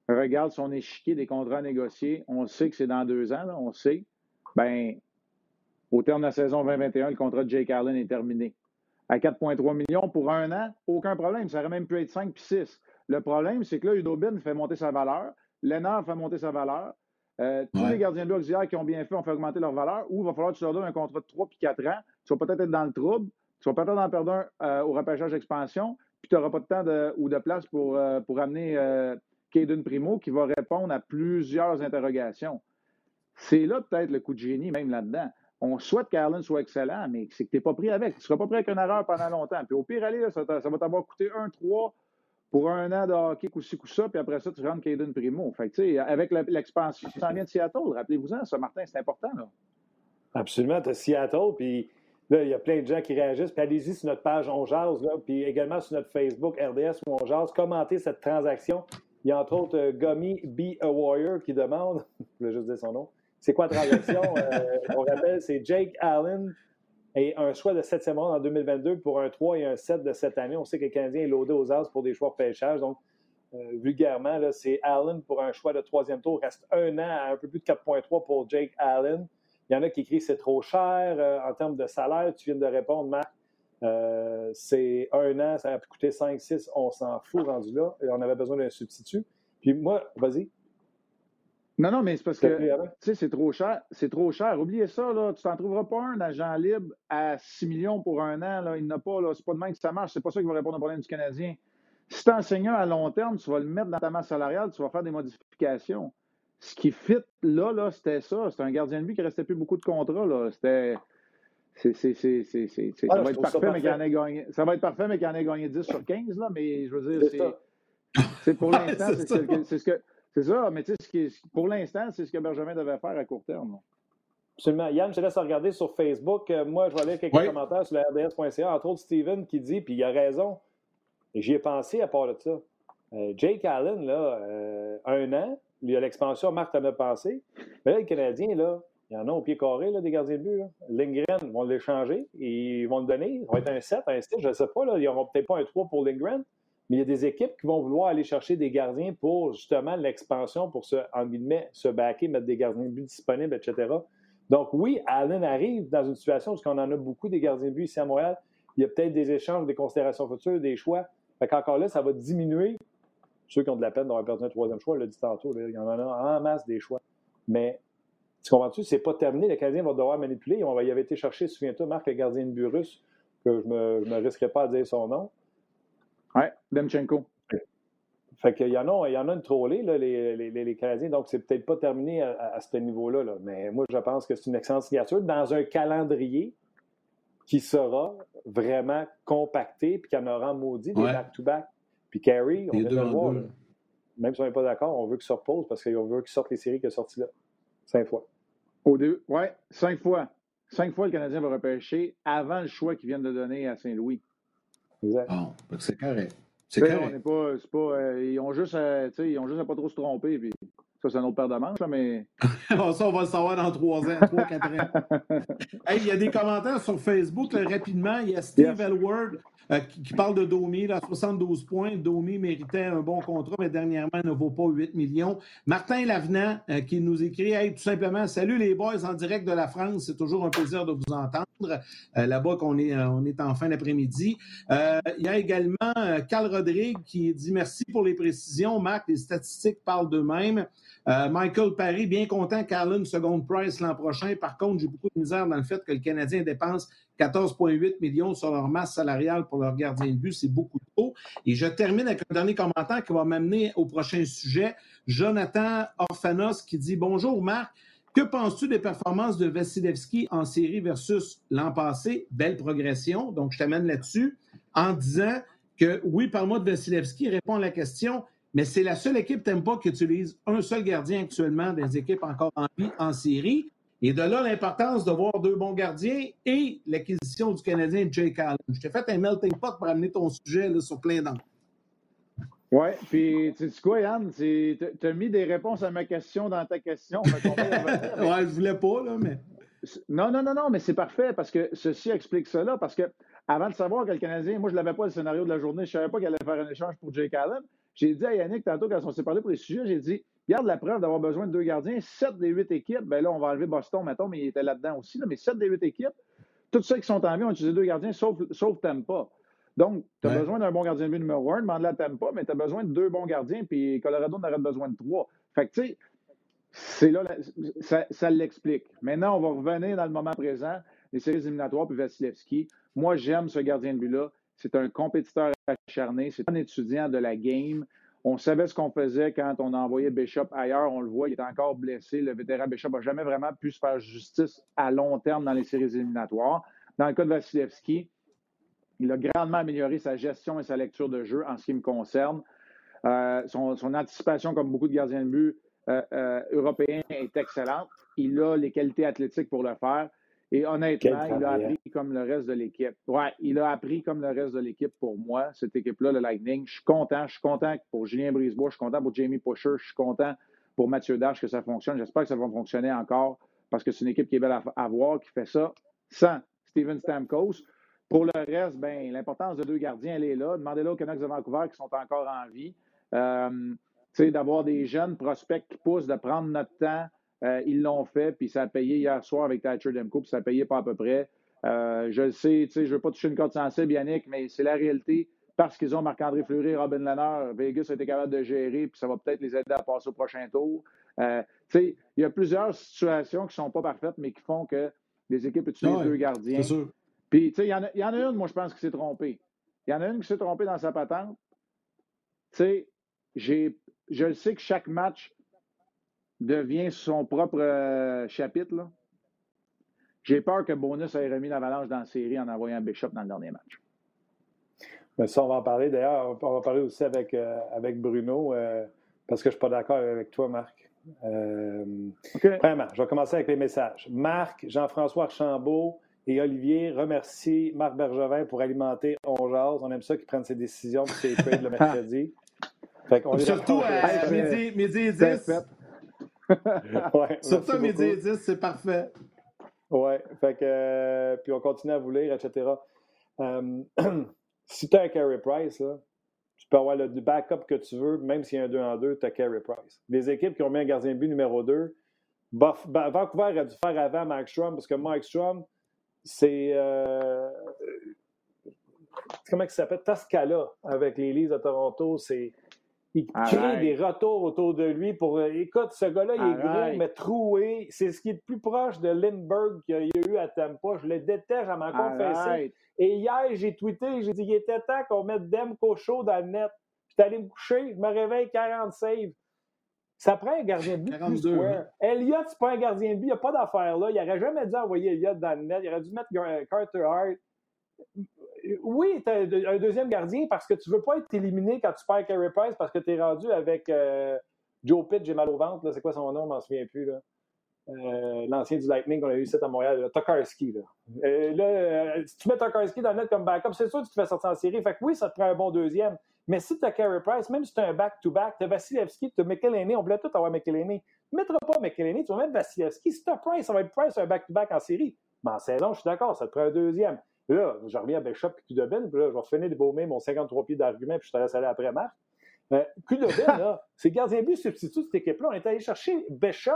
regarde son échiquier des contrats négociés, on sait que c'est dans deux ans, là, on sait. Ben, au terme de la saison 2021, le contrat de Jake Allen est terminé. À 4,3 millions pour un an, aucun problème. Ça aurait même pu être 5 puis 6. Le problème, c'est que là, Udobin fait monter sa valeur. Lénard fait monter sa valeur. Euh, tous les gardiens de auxiliaires qui ont bien fait ont fait augmenter leur valeur, ou il va falloir que tu leur donnes un contrat de 3 puis 4 ans. Tu vas peut-être être dans le trouble. Tu vas peut-être en perdre un euh, au repêchage d'expansion, puis tu n'auras pas de temps ou de place pour, euh, pour amener Caden Primo qui va répondre à plusieurs interrogations. C'est là peut-être le coup de génie, même là-dedans. On souhaite qu'Allen soit excellent, mais c'est que tu n'es pas pris avec. Tu ne seras pas pris avec une erreur pendant longtemps. Puis au pire, allez, ça, ça va t'avoir coûté 1-3 pour un an de hockey, coup-ci, coup-ça, puis après ça, tu rentres Caden Primo. Fait que, tu avec l'expansion qui s'en vient de Seattle, rappelez-vous-en, ça, Martin, c'est important, là. Absolument, tu as Seattle, puis là, il y a plein de gens qui réagissent. Puis allez-y sur notre page On Jase, là, puis également sur notre Facebook RDS où On Jase, commentez cette transaction. Il y a entre autres Gummy Be a Warrior qui demande, je vais juste dire son nom, c'est quoi la transaction? Euh, on rappelle, c'est Jake Allen et un choix de 7 ronde en 2022 pour un 3 et un 7 de cette année. On sait que le Canadien est loadé aux as pour des choix de pêchage. Donc, euh, vulgairement, c'est Allen pour un choix de troisième tour. Reste un an à un peu plus de 4,3 pour Jake Allen. Il y en a qui écrivent c'est trop cher euh, en termes de salaire. Tu viens de répondre, Marc. Euh, c'est un an, ça a pu coûter 5, 6, on s'en fout rendu là. Et on avait besoin d'un substitut. Puis moi, vas-y. Non, non, mais c'est parce que, tu sais, c'est trop cher. C'est trop cher. Oubliez ça, là. Tu t'en trouveras pas un agent libre à 6 millions pour un an, là. Il n'a pas, là. C'est pas de même que ça marche. C'est pas ça qui va répondre au problème du Canadien. Si tu enseignant à long terme, tu vas le mettre dans ta masse salariale, tu vas faire des modifications. Ce qui fit là, là, c'était ça. C'était un gardien de but qui restait plus beaucoup de contrats, là. C'était. C'est, c'est, c'est, c'est, ça va être parfait, mais qu'il en ait gagné. Ça va être parfait, mais qu'il en ait gagné 10 sur 15, là. Mais je veux dire, c'est. C'est pour l'instant, c'est ce que. C'est ça, mais tu sais, pour l'instant, c'est ce que Benjamin devait faire à court terme. Absolument. Yann, je te laisse regarder sur Facebook. Euh, moi, je vais lire quelques commentaires sur la RDS.ca, entre autres Steven qui dit, puis il a raison, j'y ai pensé à part de ça. Euh, Jake Allen, là, euh, un an, il y a l'expansion, Marc t'en a pensé. Mais là, les Canadiens, là, il y en a au pied carré, là, des gardiens de but. Là. Lindgren, vont l'échanger, ils vont le donner. Ça va être un 7, un 6, je ne sais pas. Là, ils n'auront peut-être pas un 3 pour Lindgren. Mais il y a des équipes qui vont vouloir aller chercher des gardiens pour justement l'expansion, pour se, en se baquer, mettre des gardiens de but disponibles, etc. Donc oui, Allen arrive dans une situation où on en a beaucoup des gardiens de but ici à Montréal. Il y a peut-être des échanges, des considérations futures, des choix. Fait qu'encore là, ça va diminuer ceux qui ont de la peine d'avoir perdu un troisième choix, le dit tantôt, il y en a en masse des choix. Mais tu comprends-tu, c'est pas terminé. Le Canadien va devoir manipuler. On va y avait été chercher, souviens-toi, Marc, le gardien de but russe, que je ne me, risquerai pas à dire son nom. Oui, Demchenko. Fait qu'il y en a, il y en a une trollée, là, les, les, les, Canadiens, donc c'est peut-être pas terminé à, ce niveau-là. Là. Mais moi, je pense que c'est une excellente signature dans un calendrier qui sera vraiment compacté puis qui en aura maudit des back-to-back. Puis Carey, on vient de le voir. Même si on n'est pas d'accord, on veut qu'il se repose parce qu'on veut qu'il sorte les séries qu'il a sorties là. Cinq fois. Au deux, oui, cinq fois. Cinq fois, le Canadien va repêcher avant le choix qu'ils viennent de donner à Saint-Louis. Exact. Bon, c'est correct. C'est correct. pas, pas, euh, ils, ont juste à, ils ont juste à pas trop se tromper. Puis ça, c'est un autre paire de manches, mais. ça, on va le savoir dans trois ans, trois, quatre ans. il y a des commentaires sur Facebook, rapidement. Il y a Steve Elward euh, qui, parle de Domi, là, 72 points. Domi méritait un bon contrat, mais dernièrement, ne vaut pas 8 millions. Martin Lavenant euh, qui nous écrit tout simplement Salut les boys en direct de la France, c'est toujours un plaisir de vous entendre. Euh, là-bas qu'on est, on est en fin d'après-midi. il y a également Carl Rodrigue qui dit Merci pour les précisions. Marc, les statistiques parlent d'eux-mêmes. Euh, Michael Paris, bien content qu'Allen seconde price l'an prochain. Par contre, j'ai beaucoup de misère dans le fait que le Canadien dépense 14,8 millions sur leur masse salariale pour leur gardien de but. C'est beaucoup trop. Et je termine avec un dernier commentaire qui va m'amener au prochain sujet. Jonathan Orphanos qui dit Bonjour Marc. Que penses-tu des performances de Vasilevski en série versus l'an passé? Belle progression. Donc, je t'amène là-dessus en disant que oui, parle-moi de Vasilevski, répond à la question mais c'est la seule équipe Tempa qui utilise un seul gardien actuellement des équipes encore en vie en série. Et de là, l'importance de voir deux bons gardiens et l'acquisition du Canadien Jake Allen. Je t'ai fait un melting pot pour amener ton sujet là, sur plein d'angles. Oui, puis tu sais quoi, Yann? Tu as mis des réponses à ma question dans ta question. Oui, je voulais pas, là, mais. Non, non, non, non, mais c'est parfait parce que ceci explique cela. Parce que avant de savoir que le Canadien, moi, je ne l'avais pas le scénario de la journée, je ne savais pas qu'il allait faire un échange pour Jake Allen. J'ai dit à Yannick tantôt, quand on s'est parlé pour les sujets, j'ai dit Regarde la preuve d'avoir besoin de deux gardiens. Sept des huit équipes, ben là, on va enlever Boston, mettons, mais il était là-dedans aussi. mais sept des huit équipes, tous ceux qui sont en vie ont utilisé deux gardiens, sauf, sauf Tampa. Donc, tu as besoin d'un bon gardien de but numéro un, demande-la à Tampa, mais tu as besoin de deux bons gardiens, puis Colorado n'aurait besoin de trois. Fait que, tu sais, c'est là, ça, ça l'explique. Maintenant, on va revenir dans le moment présent, les séries éliminatoires, puis Vasilevski. Moi, j'aime ce gardien de but-là. C'est un compétiteur acharné, c'est un étudiant de la game. On savait ce qu'on faisait quand on a envoyé Bishop ailleurs. On le voit, il est encore blessé. Le vétéran Bishop n'a jamais vraiment pu se faire justice à long terme dans les séries éliminatoires. Dans le cas de Vasilevski, il a grandement amélioré sa gestion et sa lecture de jeu en ce qui me concerne. Euh, son, anticipation, comme beaucoup de gardiens de but euh, euh, européens, est excellente. Il a les qualités athlétiques pour le faire. Et honnêtement, il a appris comme le reste de l'équipe. Ouais, il a appris comme le reste de l'équipe pour moi, cette équipe-là, le Lightning. Je suis content. Je suis content pour Julien Brisebois. Je suis content pour Jamie Pusher. Je suis content pour Mathieu Dash que ça fonctionne. J'espère que ça va fonctionner encore parce que c'est une équipe qui est belle à, voir, qui fait ça sans Steven Stamkos. Pour le reste, ben, l'importance de deux gardiens, elle est là. Demandez-le aux Canucks de Vancouver qui sont encore en vie. Euh, d'avoir des jeunes prospects qui poussent, de prendre notre temps, euh, ils l'ont fait, puis ça a payé hier soir avec Thatcher Demko, puis ça a payé pas à peu près. Euh, je le sais, je ne veux pas toucher une corde sensible, Yannick, mais c'est la réalité. Parce qu'ils ont Marc-André Fleury, Robin Lanner, Vegas a été capable de gérer, puis ça va peut-être les aider à passer au prochain tour. Euh, il y a plusieurs situations qui ne sont pas parfaites, mais qui font que les équipes utilisent deux gardiens. Puis, il y, en a, y en a une, moi, je pense, qui s'est trompée. Il y en a une qui s'est trompée dans sa patente. Tu sais, je sais que chaque match devient son propre euh, chapitre, j'ai peur que Bonus ait remis l'avalanche dans la série en envoyant Bishop dans le dernier match. Mais ça, on va en parler. D'ailleurs, on va parler aussi avec, euh, avec Bruno, euh, parce que je ne suis pas d'accord avec toi, Marc. Vraiment, je vais commencer avec les messages. Marc, Jean-François Archambault et Olivier remercient Marc Bergevin pour alimenter On Jase. On aime ça qu'ils prennent ses décisions pour ses le mercredi. Surtout à midi, midi 10. ouais, Surtout midi 10, c'est parfait. Oui, fait que, euh, puis on continue à vous lire, etc. Euh, si tu as un carry price, tu peux avoir le backup que tu veux, même s'il y a un 2 en 2, tu as carry price. Les équipes qui ont mis un gardien de but numéro 2, Vancouver a dû faire avant Mike Strom, parce que Mike Strom, c'est. Euh, comment il s'appelle? Tascala avec les Leafs de Toronto. C'est Il crée des retours autour de lui pour. Euh, écoute, ce gars-là, il est gros, mais troué. C'est ce qui est le plus proche de Lindbergh qu'il y a eu à Tampa. Je le déteste, à m'en confesser. Et hier, j'ai tweeté, j'ai dit il était temps qu'on mette Demko Show dans le net. Puis allé me coucher, je me réveille 40 saves. Ça prend un gardien de but 42, plus square. Elliott, c'est pas un gardien de but, il n'y a pas d'affaire là. Il n'aurait jamais dû envoyer Elliott dans le net. Il aurait dû mettre Carter Hart oui, tu as un deuxième gardien parce que tu ne veux pas être éliminé quand tu perds Carey Price parce que tu es rendu avec euh, Joe Pitt, j'ai mal au ventre. C'est quoi son nom? Je m'en souviens plus. Euh, l'ancien du Lightning qu'on a eu ici à Montréal, là. Tokarski. Là. Euh, si tu mets Tokarski dans le net comme backup, c'est sûr que tu te fais sortir en série. Fait que oui, ça te prend un bon deuxième. Mais si tu as Carey Price, même si tu as un back-to-back, tu as Vasilevski, tu as on voulait tout avoir McElhaney. Ne mettras pas McElhaney, tu vas mettre Vasilevski. Si tu as Price, ça va être Price un back-to-back en série. Mais en saison, je suis d'accord, ça te prend un deuxième. Là, je reviens à Bishop et Kudobin, puis là, je vais finir de baumer mon 53 pieds d'argument, puis je te laisse aller après Marc. Euh, Kudobin, là, c'est gardien de but substitut de cette équipe-là. On est allé chercher Bishop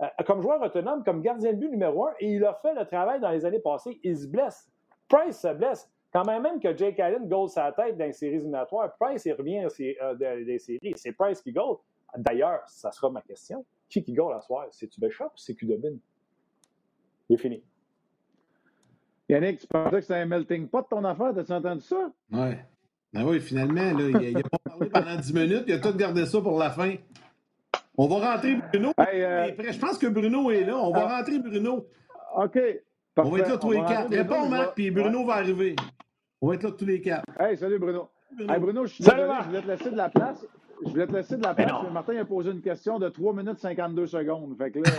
euh, comme joueur autonome, comme gardien de but numéro un, et il a fait le travail dans les années passées. Il se blesse. Price se blesse. Quand même, même que Jake Allen goal sa tête dans les séries éliminatoires, Price, il revient euh, des séries. C'est Price qui goal. D'ailleurs, ça sera ma question. Qui qui goal à soir? C'est-tu Bishop ou c'est Kudobin? Il est fini. Yannick, tu pensais que c'était un melting pot ton affaire? T'as-tu entendu ça? Oui. Ben oui, finalement, là, il, a, pas parlé pendant 10 minutes, il a tout gardé ça pour la fin. On va rentrer Bruno. Euh, je pense que Bruno est là. On va ah. rentrer Bruno. OK. On va être là tous les quatre. Réponds, Marc, puis Bruno va arriver. On va être là tous les quatre. Hey, salut Bruno. Bruno, hey, Bruno je suis désolé, je voulais te laisser de la place. Je voulais te laisser de la place. Mais Martin a posé une question de 3 minutes 52 secondes. Fait que là.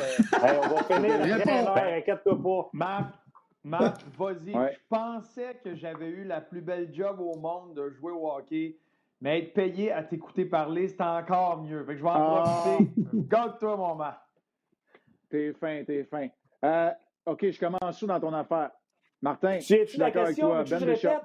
Euh, on va finir. Inquiète-toi pas. Marc, Marc, vas-y. Je pensais que j'avais eu la plus belle job au monde de jouer au hockey, mais être payé à t'écouter parler, c'est encore mieux. Fait que je vais en ah. profiter. Garde-toi, mon Marc. T'es fin, t'es fin. Euh, OK, je commence où dans ton affaire? Martin, je suis d'accord avec toi. Ben Deschamps.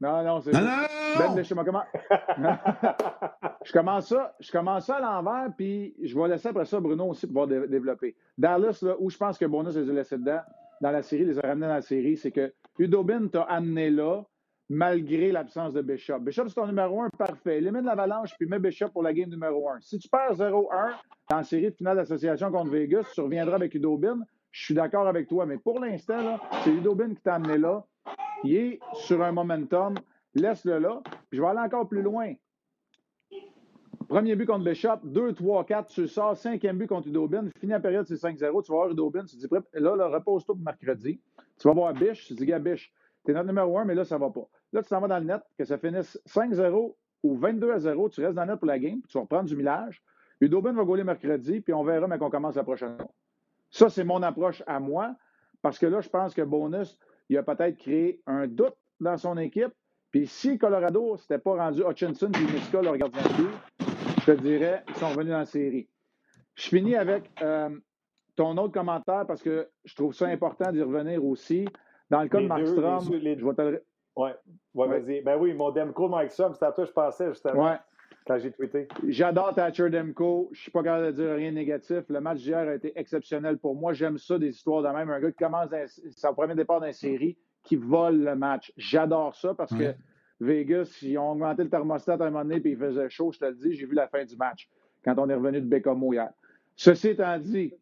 Non, non, c'est. Ben Deschamps, comment? je commence ça, je commence ça à l'envers, puis je vais laisser après ça Bruno aussi pouvoir développer. Dallas, là, où je pense que Bonus les a laissés dedans, dans la série, les a ramenés dans la série, c'est que Udobin t'a amené là malgré l'absence de Bishop. Bishop, c'est ton numéro un parfait. Élimine l'avalanche puis mets Bishop pour la game numéro un. Si tu perds 0-1 dans la série de finale d'association contre Vegas, tu reviendras avec Udobin. Je suis d'accord avec toi, mais pour l'instant, c'est Udobin qui t'a amené là. Il est sur un momentum. Laisse-le là. je vais aller encore plus loin. Premier but contre Bishop, 2, 3, 4, tu sors. Cinquième but contre Udobin. Fini la période, c'est 5-0. Tu vas voir Udobin. Tu dis, là, là repose-toi pour mercredi. Tu vas voir Biche. Tu dis, gars, Biche, t'es notre numéro 1, mais là, ça va pas. Là, tu t'en vas dans le net, que ça finisse 5-0 ou 22-0. Tu restes dans le net pour la game, puis tu vas reprendre du millage. Udobin va gauler mercredi, puis on verra, mais qu'on commence la prochaine fois. Ça, c'est mon approche à moi, parce que là, je pense que Bonus, il a peut-être créé un doute dans son équipe. Puis si Colorado s'était pas rendu Hutchinson et Miska, leur gardien de je te dirais, ils sont revenus dans la série. Je finis avec euh, ton autre commentaire parce que je trouve ça important d'y revenir aussi. Dans le cas de Markstrom, je vais te Oui, ouais, vas-y. Ben oui, mon Demko Markstrom, c'est à toi que je pensais justement. Ouais. Quand j'ai tweeté. J'adore Thatcher Demko. Je ne suis pas capable de dire rien de négatif. Le match d'hier a été exceptionnel pour moi. J'aime ça, des histoires de même. Un gars qui commence son premier départ d'une série, qui vole le match. J'adore ça parce que Vegas, ils ont augmenté le thermostat à un moment donné puis il faisait chaud, je te le dis, j'ai vu la fin du match quand on est revenu de Bécamo hier. Ceci étant dit,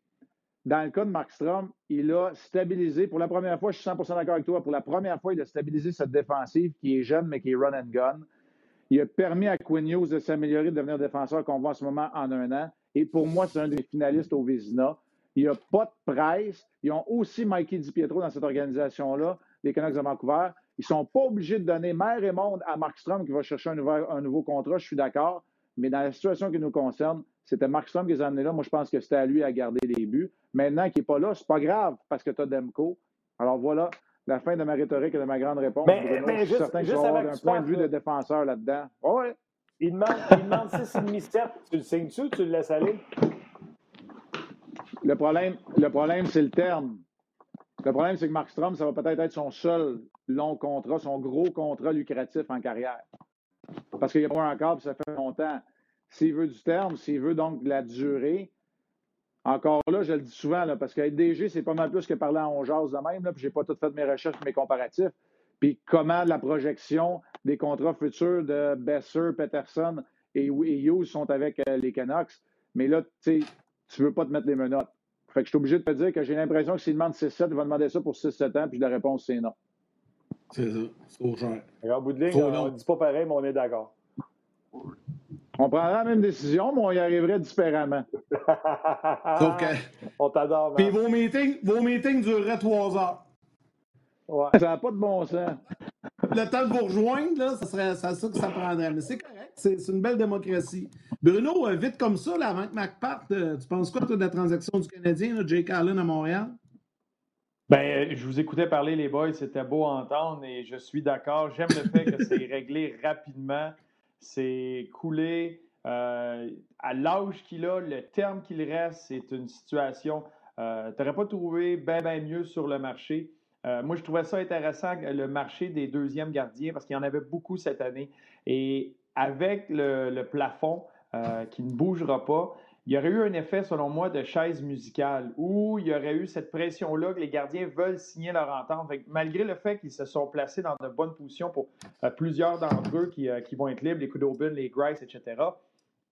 dans le cas de Markstrom, il a stabilisé, pour la première fois, je suis 100% d'accord avec toi, pour la première fois, il a stabilisé cette défensive qui est jeune, mais qui est run and gun. Il a permis à Quinn Hughes de s'améliorer, de devenir défenseur qu'on voit en ce moment en un an. Et pour moi, c'est un des finalistes au Vézina. Il n'y a pas de presse. Ils ont aussi Mikey DiPietro dans cette organisation-là, les Canucks de Vancouver. Ils ne sont pas obligés de donner mer et monde à Markstrom qui va chercher un nouveau, contrat, je suis d'accord. Mais dans la situation qui nous concerne, c'était Markstrom qui les a amenés là. Moi, je pense que c'était à lui à garder les buts. Maintenant qu'il n'est pas là, c'est pas grave parce que tu as Demko. Alors voilà la fin de ma rhétorique et de ma grande réponse. Mais, mais je suis certain que un point de vue de défenseur là-dedans. Oh ouais. Il demande, il demande 6,5-7. Tu le signes-tu? Ou tu le laisses aller? Le problème, le problème c'est le terme. Le problème, c'est que Markstrom, ça va peut-être être son seul long contrat, son gros contrat lucratif en carrière. Parce qu'il n'y a pas encore, puis ça fait longtemps. S'il veut du terme, s'il veut donc de la durée, encore là, je le dis souvent, là, parce qu'être DG, c'est pas mal plus que parler en jase de même, là, puis j'ai pas tout fait mes recherches, mes comparatifs. Puis comment la projection des contrats futurs de Besser, Peterson et, Hughes sont avec euh, les Canucks. Mais là, tu ne veux pas te mettre les menottes. Fait que je suis obligé de te dire que j'ai l'impression que s'il demande 6-7, il va demander ça pour 6-7 ans, puis la réponse, c'est non. C'est ça. C'est au genre. En bout de ligne, on ne dit pas pareil, mais on est d'accord. On prendra la même décision, mais on y arriverait différemment. Sauf que... On t'adore. Puis vos meetings, vos meetings dureraient trois heures. Ouais. Ça n'a pas de bon sens. Le temps de vous rejoindre, là, ça serait ça, ça que ça prendrait. Mais c'est correct, c'est une belle démocratie. Bruno, euh, vite comme ça, là, avant que Mac parte, euh, tu penses quoi, toi, de la transaction du Canadien, là, Jake Allen à Montréal? Ben, je vous écoutais parler, les boys, c'était beau à entendre et je suis d'accord. J'aime le fait que c'est réglé rapidement c'est coulé. Euh, à l'âge qu'il a, le terme qu'il reste, c'est une situation. Euh, tu n'aurais pas trouvé bien ben mieux sur le marché. Euh, moi, je trouvais ça intéressant, le marché des deuxièmes gardiens, parce qu'il y en avait beaucoup cette année. Et avec le plafond qui ne bougera pas, il y aurait eu un effet, selon moi, de chaise musicale où il y aurait eu cette pression-là que les gardiens veulent signer leur entente. malgré le fait qu'ils se sont placés dans de bonnes positions pour euh, plusieurs d'entre eux euh, qui, vont être libres, les Kudobin, les Grice, etc.,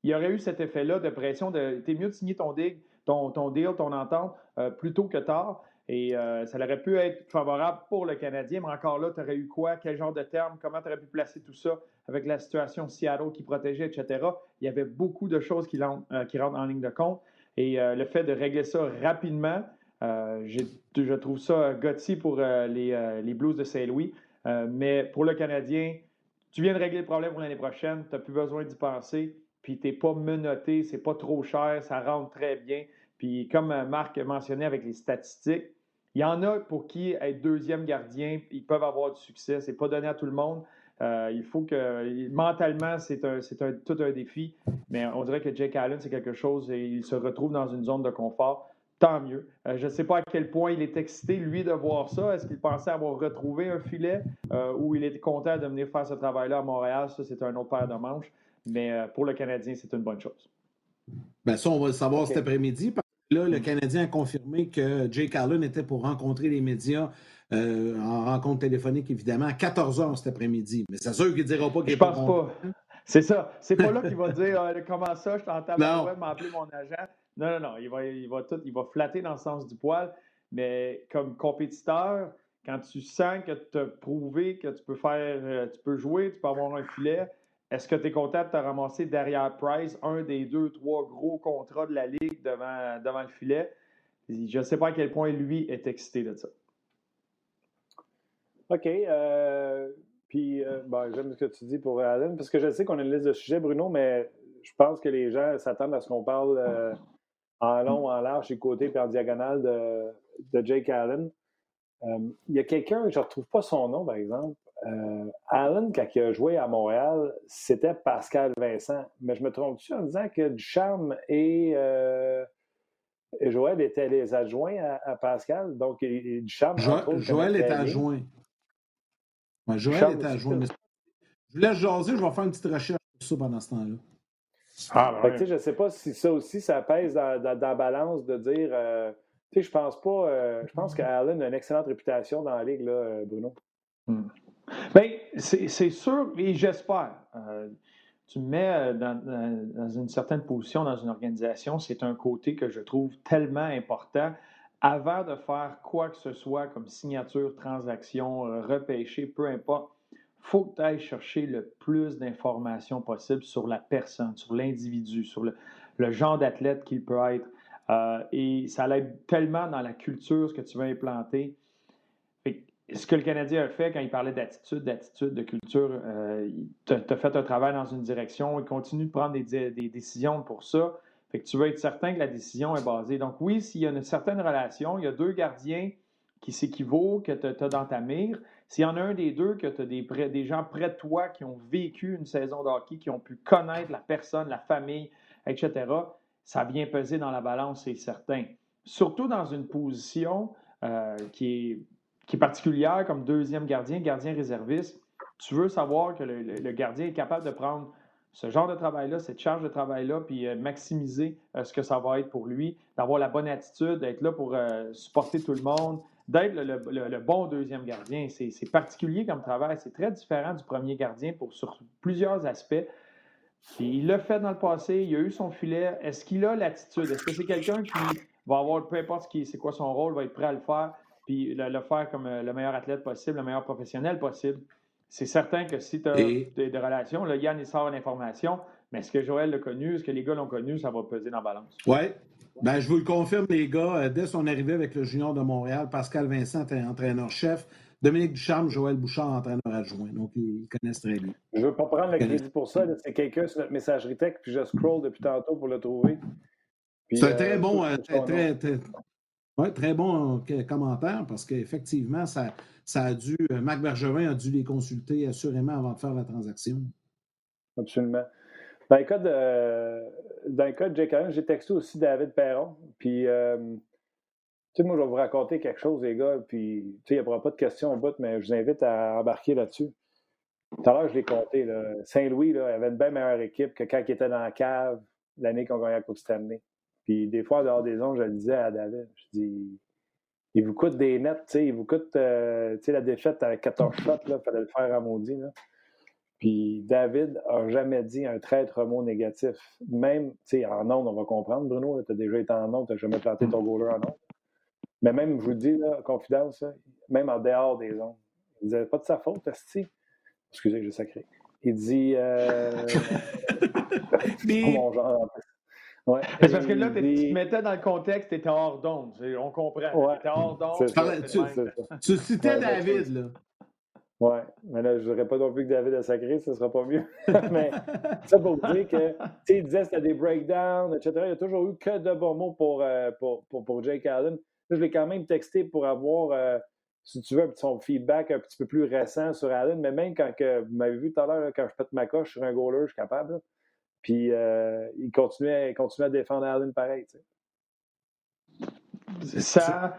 il y aurait eu cet effet-là de pression de t'es mieux de signer ton, deal, ton, ton deal, ton entente euh, plus tôt que tard. Et ça aurait pu être favorable pour le Canadien, mais encore là, tu aurais eu quoi? Quel genre de terme? Comment tu aurais pu placer tout ça? avec la situation Seattle qui protégeait, etc. Il y avait beaucoup de choses qui, euh, rentrent en ligne de compte. Et euh, le fait de régler ça rapidement, euh, je trouve ça gutsy pour les, les, Blues de Saint-Louis. mais pour le Canadien, tu viens de régler le problème pour l'année prochaine, tu n'as plus besoin d'y penser, puis tu n'es pas menotté, c'est pas trop cher, ça rentre très bien. Puis comme Marc mentionnait avec les statistiques, il y en a pour qui être deuxième gardien, ils peuvent avoir du succès. C'est pas donné à tout le monde. Euh, il faut que mentalement, c'est un, un, tout un défi, mais on dirait que Jake Allen, c'est quelque chose et il se retrouve dans une zone de confort. Tant mieux. Euh, je ne sais pas à quel point il est excité, lui, de voir ça. Est-ce qu'il pensait avoir retrouvé un filet euh, ou il était content de venir faire ce travail-là à Montréal? Ça, c'est un autre paire de manches. Mais pour le Canadien, c'est une bonne chose. Bien, ça, on va le savoir cet après-midi. Là, le Canadien a confirmé que Jake Allen était pour rencontrer les médias euh, en rencontre téléphonique, évidemment, à 14 h cet après-midi. Mais c'est sûr qu'il ne dira pas qu'il pas pense pas. C'est ça. C'est pas là qu'il va dire euh, comment ça, je t'entends m'appeler mon agent. Non, non, non. Il va, il, va tout, il va flatter dans le sens du poil. Mais comme compétiteur, quand tu sens que tu as prouvé que tu peux faire, euh, tu peux jouer, tu peux avoir un filet, est-ce que tu es content de te ramasser derrière Price, un des deux, trois gros contrats de la Ligue devant, devant le filet? Je ne sais pas à quel point lui est excité de ça. OK. Euh, puis, euh, j'aime ce que tu dis pour Allen, parce que je sais qu'on a une liste de sujets, Bruno, mais je pense que les gens s'attendent à ce qu'on parle euh, en long, en large, et côté, puis en diagonale de, de Jake Allen. Il y a quelqu'un, je ne retrouve pas son nom, par exemple. Allen, quand il a joué à Montréal, c'était Pascal Vincent. Mais je me trompe-tu en disant que Ducharme et, Joël étaient les adjoints à, Pascal? Donc, Ducharme. Joël est adjoint. Joël est à jouer. Je vous laisse jaser, je vais faire une petite recherche sur ça pendant ce temps-là. Ah, ben je ne sais pas si ça aussi, ça pèse dans, la balance de dire. Euh, tu sais, je pense pas. Euh, je pense qu'Allen a une excellente réputation dans la ligue, là, euh, Bruno. Hmm. Bien, c'est sûr, et j'espère. tu me mets dans, dans, une certaine position dans une organisation, c'est un côté que je trouve tellement important avant de faire quoi que ce soit comme signature, transaction, euh, repêcher, peu importe, faut que tu chercher le plus d'informations possible sur la personne, sur l'individu, sur le, genre d'athlète qu'il peut être. Euh, et ça l'aide tellement dans la culture, ce que tu veux implanter. Ce que le Canadien a fait quand il parlait d'attitude, d'attitude, de culture, euh, tu as, fait un travail dans une direction, il continue de prendre des décisions pour ça. Fait que tu veux être certain que la décision est basée. Donc, oui, s'il y a une certaine relation, il y a deux gardiens qui s'équivaut, que tu as dans ta mire. S'il y en a un des deux, que tu as des, gens près de toi qui ont vécu une saison de hockey, qui ont pu connaître la personne, la famille, etc., ça vient peser dans la balance, c'est certain. Surtout dans une position euh, qui, est, qui, est, particulière comme deuxième gardien, gardien réserviste. Tu veux savoir que le gardien est capable de prendre ce genre de travail-là, cette charge de travail-là, puis euh, maximiser euh, ce que ça va être pour lui, d'avoir la bonne attitude, d'être là pour euh, supporter tout le monde, d'être le, bon deuxième gardien. C'est particulier comme travail, c'est très différent du premier gardien pour, sur plusieurs aspects. il l'a fait dans le passé, il a eu son filet. Est-ce qu'il a l'attitude? Est-ce que c'est quelqu'un qui va avoir, peu importe ce c'est quoi son rôle, va être prêt à le faire, puis le, faire comme euh, le meilleur athlète possible, le meilleur professionnel possible? C'est certain que si tu as des, relations, là, Yann, il sort l'information, mais est-ce que Joël l'a connu, est-ce que les gars l'ont connu, ça va peser dans la balance. Oui. Ben, je vous le confirme, les gars, euh, dès son arrivée avec le Junior de Montréal, Pascal Vincent était entraîneur-chef. Dominique Ducharme, Joël Bouchard, entraîneur adjoint. Donc, ils connaissent très bien. Je ne veux pas prendre le crédit pour ça. C'est quelqu'un sur notre messagerie tech, puis je scroll depuis tantôt pour le trouver. C'est un très euh, bon, très, très, très, bon commentaire parce qu'effectivement, ça, ça a dû. Marc Bergevin a dû les consulter assurément avant de faire la transaction. Absolument. Dans le cas de, dans cas de j'ai texté aussi David Perron. Puis, euh, tu sais, moi, je vais vous raconter quelque chose, les gars. Puis, tu sais, il n'y aura pas de questions au bout, mais je vous invite à embarquer là-dessus. Tout à l'heure, je l'ai compté. Saint-Louis avait une bien meilleure équipe que quand il était dans la cave l'année qu'on gagnait à Coupe Stanley. Puis, des fois, dehors des ondes, je le disais à David. Je dis, il vous coûte des nets, tu sais, il vous coûte, euh, tu sais, la défaite avec 14 shots, il fallait le faire à maudit. Là. Puis David n'a jamais dit un traître mot négatif. Même, tu sais, en ondes, on va comprendre, Bruno, tu as déjà été en ondes, tu n'as jamais planté ton goaler en ondes. Mais même, je vous dis, là, confidence, même en dehors des ondes, il disait pas de sa faute, Asti. Excusez, j'ai sacré. Il dit. Euh... mon genre, en Ouais. C'est parce que là, tu te mettais dans le contexte, tu étais hors d'onde. On comprend. Ouais. Tu étais hors d'onde. Tu, citais David, là. Oui, mais là, je n'aurais pas non plus que David a sacré, ce ne sera pas mieux. mais ça pour dire que, tu sais, il disait que c'était des breakdowns, etc. Il n'y a toujours eu que de bons mots pour, euh, pour, pour, Jake Allen. Là, je l'ai quand même texté pour avoir, euh, si tu veux, son feedback un petit peu plus récent sur Allen. Mais même quand que, vous m'avez vu tout à l'heure, quand je pète ma coche sur un goaler, je suis capable. Puis euh, il, continuait, il continuait à défendre Allen pareil. Ça.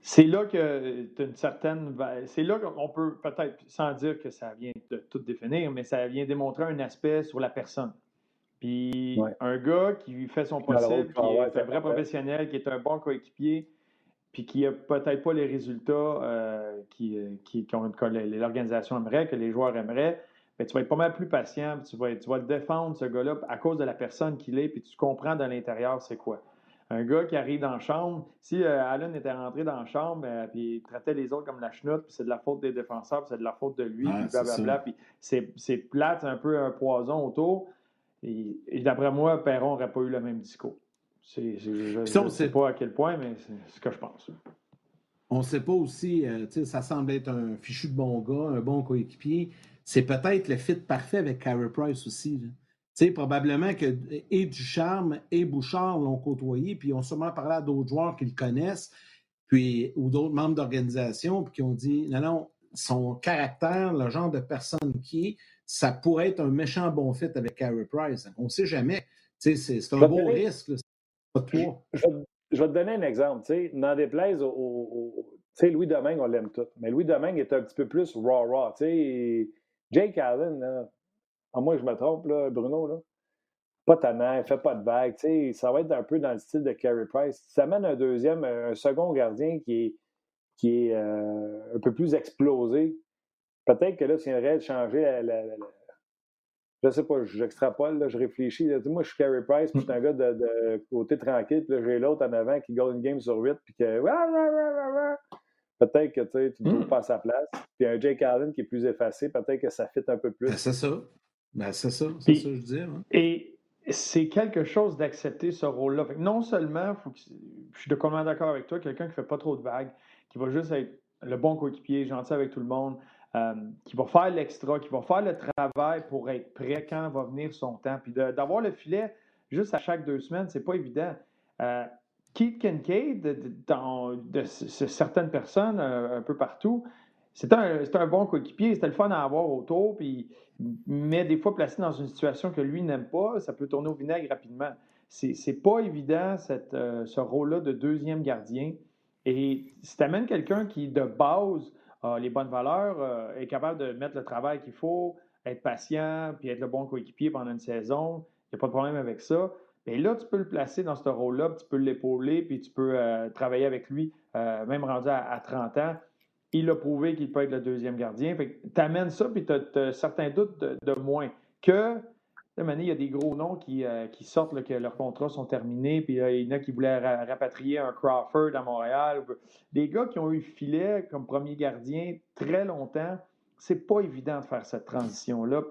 C'est là que une certaine. C'est là qu'on peut, peut-être, sans dire que ça vient de tout définir, mais ça vient démontrer un aspect sur la personne. Puis un gars qui fait son possible, qui est un vrai professionnel, qui est un bon coéquipier, puis qui n'a peut-être pas les résultats euh, qui, qui, que l'organisation aimerait, que les joueurs aimeraient, tu vas être pas mal plus patient, tu vas, tu vas le défendre, ce gars-là, à cause de la personne qu'il est, puis tu comprends dans l'intérieur c'est quoi un gars qui arrive dans la chambre, si euh, Allen était rentré dans la chambre, euh, puis il traitait les autres comme la chenoute, puis c'est de la faute des défenseurs, puis c'est de la faute de lui, puis blablabla, puis c'est plate, c'est un peu un poison autour. Et, d'après moi, Perron n'aurait pas eu le même discours. je ne sais pas à quel point, mais c'est ce que je pense. On ne sait pas aussi, euh, ça semble être un fichu de bon gars, un bon coéquipier. C'est peut-être le fit parfait avec Carey Price aussi. Là sais, probablement que et Ducharme et Bouchard l'ont côtoyé, puis ils ont sûrement parlé à d'autres joueurs qui le connaissent, puis, ou d'autres membres d'organisation, puis qui ont dit non, non, son caractère, le genre de personne qui est, ça pourrait être un méchant bon fit avec Carey Price. On ne sait jamais. C'est un bon risque. Je, vais te donner un exemple. sais, Dans des places, au, sais, Louis Domingue, on l'aime tout. Mais Louis Domingue est un petit peu plus raw-raw. Jake Allen, là, ah, moi, je me trompe, là, Bruno, là. Pas tannant, fait pas de vague. Ça va être un peu dans le style de Carey Price. Ça amène un deuxième, un second gardien qui est, qui est euh, un peu plus explosé. Peut-être que là, c'est une de changer la, la, la, je sais pas, j'extrapole, je réfléchis. Moi, je suis Carey Price, puis je suis un gars de, côté tranquille, puis j'ai l'autre en avant qui gagne une game sur 8, puis que. Peut-être que tu ne trouves hmm. pas à sa place. Puis un Jake Allen qui est plus effacé, peut-être que ça fit un peu plus. Ben, c'est ça. Ben, c'est ça, c'est ça que je dis. Hein. Et c'est quelque chose d'accepter ce rôle-là. Non seulement, faut que, je suis complètement d'accord avec toi, quelqu'un qui ne fait pas trop de vagues, qui va juste être le bon coéquipier, gentil avec tout le monde, euh, qui va faire l'extra, qui va faire le travail pour être prêt quand va venir son temps. Puis d'avoir le filet juste à chaque deux semaines, c'est pas évident. Euh, Keith Kincaid, de, certaines personnes euh, un peu partout, c'est un, bon coéquipier, c'était le fun à avoir autour, puis, mais des fois placé dans une situation que lui n'aime pas, ça peut tourner au vinaigre rapidement. C'est pas évident euh, ce rôle-là de deuxième gardien. Et si tu amènes quelqu'un qui, de base, a les bonnes valeurs, euh, est capable de mettre le travail qu'il faut, être patient, puis être le bon coéquipier pendant une saison, il n'y a pas de problème avec ça. Mais là, tu peux le placer dans ce rôle-là, tu peux l'épauler, puis tu peux euh, travailler avec lui, même rendu à, à 30 ans il a prouvé qu'il peut être le deuxième gardien. Tu amènes ça, puis tu as, certains doutes de, moins. Que il y a des gros noms qui, euh, sortent que leurs contrats sont terminés, puis il y en a qui voulaient rapatrier un Crawford à Montréal. Des gars qui ont eu filet comme premier gardien très longtemps, c'est pas évident de faire cette transition-là.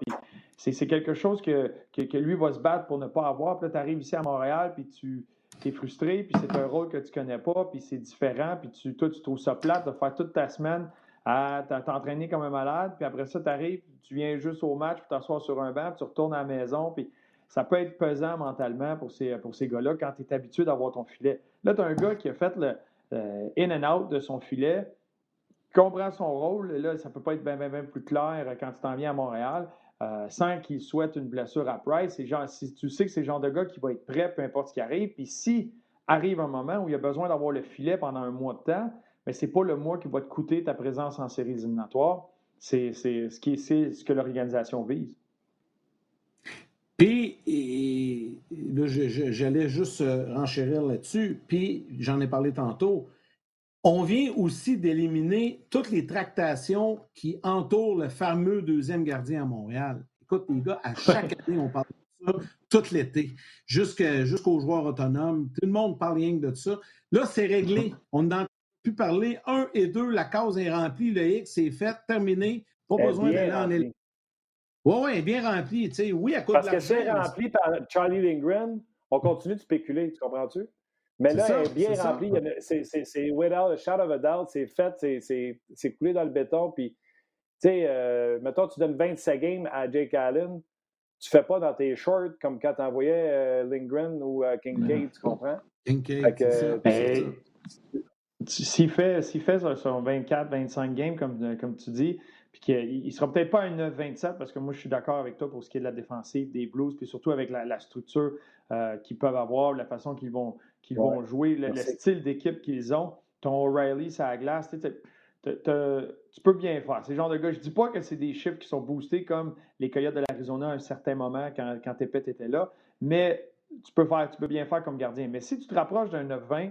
C'est quelque chose que, que, lui va se battre pour ne pas avoir. Puis là, tu arrives ici à Montréal, puis tu es frustré, puis c'est un rôle que tu connais pas, puis c'est différent, puis tu, toi, tu trouves ça plate de faire toute ta semaine à t'entraîner comme un malade, puis après ça, tu arrives, tu viens juste au match, puis t'assois sur un banc, puis tu retournes à la maison, puis ça peut être pesant mentalement pour ces, pour ces gars-là quand tu es habitué d'avoir ton filet. Là, tu as un gars qui a fait le in and out de son filet, comprend son rôle, là, ça peut pas être bien, bien, bien plus clair quand tu t'en viens à Montréal. Euh, sans qu'il souhaite une blessure à Price. Si tu sais que c'est le genre de gars qui va être prêt, peu importe ce qui arrive. Puis si arrive un moment où il a besoin d'avoir le filet pendant un mois de temps, mais ce n'est pas le mois qui va te coûter ta présence en séries éliminatoires. C'est ce, qui, ce que l'organisation vise. Puis, j'allais juste euh, renchérir là-dessus, puis j'en ai parlé tantôt. On vient aussi d'éliminer toutes les tractations qui entourent le fameux deuxième gardien à Montréal. Écoute, les gars, à chaque année, on parle de ça, tout l'été, jusqu'aux joueurs autonomes. Tout le monde parle rien de ça. Là, c'est réglé. On est parler. Un et deux, la case est remplie, le X c'est fait, terminé. Pas besoin d'aller en élection. Oui, oui, bien rempli. Tu sais, oui, à cause Parce que c'est rempli par Charlie Lindgren, on continue de spéculer, tu comprends-tu? Mais là, elle est bien rempli. C'est without a shot of a doubt. C'est fait, c'est coulé dans le béton. Puis, tu sais, euh, mettons, tu donnes 27 games à Jake Allen. Tu fais pas dans tes shorts comme quand tu envoyais euh, Lindgren ou euh, Kincaid, tu comprends? Kincaid, c'est ça. S'il fait, fait son 24-25 games, comme, euh, comme tu dis, puis qu'il ne sera peut-être pas un 9-27, parce que moi, je suis d'accord avec toi pour ce qui est de la défensive des Blues, puis surtout avec la, structure euh, qu'ils peuvent avoir, la façon qu'ils vont, qu'ils vont jouer, le, style d'équipe qu'ils ont. Ton O'Reilly, ça la glace, tu peux bien faire. C'est genre de gars, je ne dis pas que c'est des chiffres qui sont boostés comme les Coyotes de l'Arizona à un certain moment quand, quand Tepet était là, mais tu peux, faire, tu peux bien faire comme gardien. Mais si tu te rapproches d'un 9-20,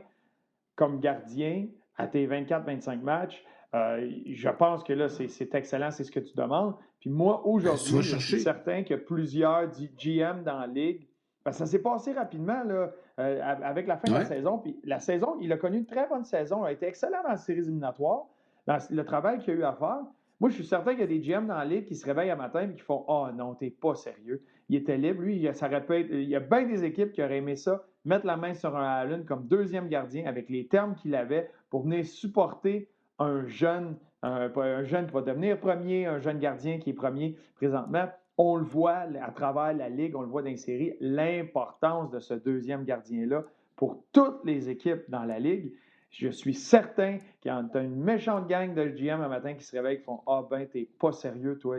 comme gardien à tes 24-25 matchs, euh, je pense que là, c'est excellent, c'est ce que tu demandes. Puis moi, aujourd'hui, je suis certain que plusieurs GM dans la ligue, que ça s'est passé rapidement là, euh, avec la fin de la saison. Puis la saison, il a connu une très bonne saison, il a été excellent dans la série éliminatoire, dans le travail qu'il a eu à faire. Moi, je suis certain qu'il y a des GM dans la ligue qui se réveillent un matin et qui font Ah oh, non, t'es pas sérieux. Il était libre. Lui, ça répète, il y a bien des équipes qui auraient aimé ça, mettre la main sur un Allen comme deuxième gardien avec les termes qu'il avait pour venir supporter un jeune, un, jeune qui va devenir premier, un jeune gardien qui est premier présentement. On le voit à travers la Ligue, on le voit dans les séries, l'importance de ce deuxième gardien-là pour toutes les équipes dans la Ligue. Je suis certain qu'il y a une méchante gang de GM un matin qui se réveille et qui font Ah ben, t'es pas sérieux, toi.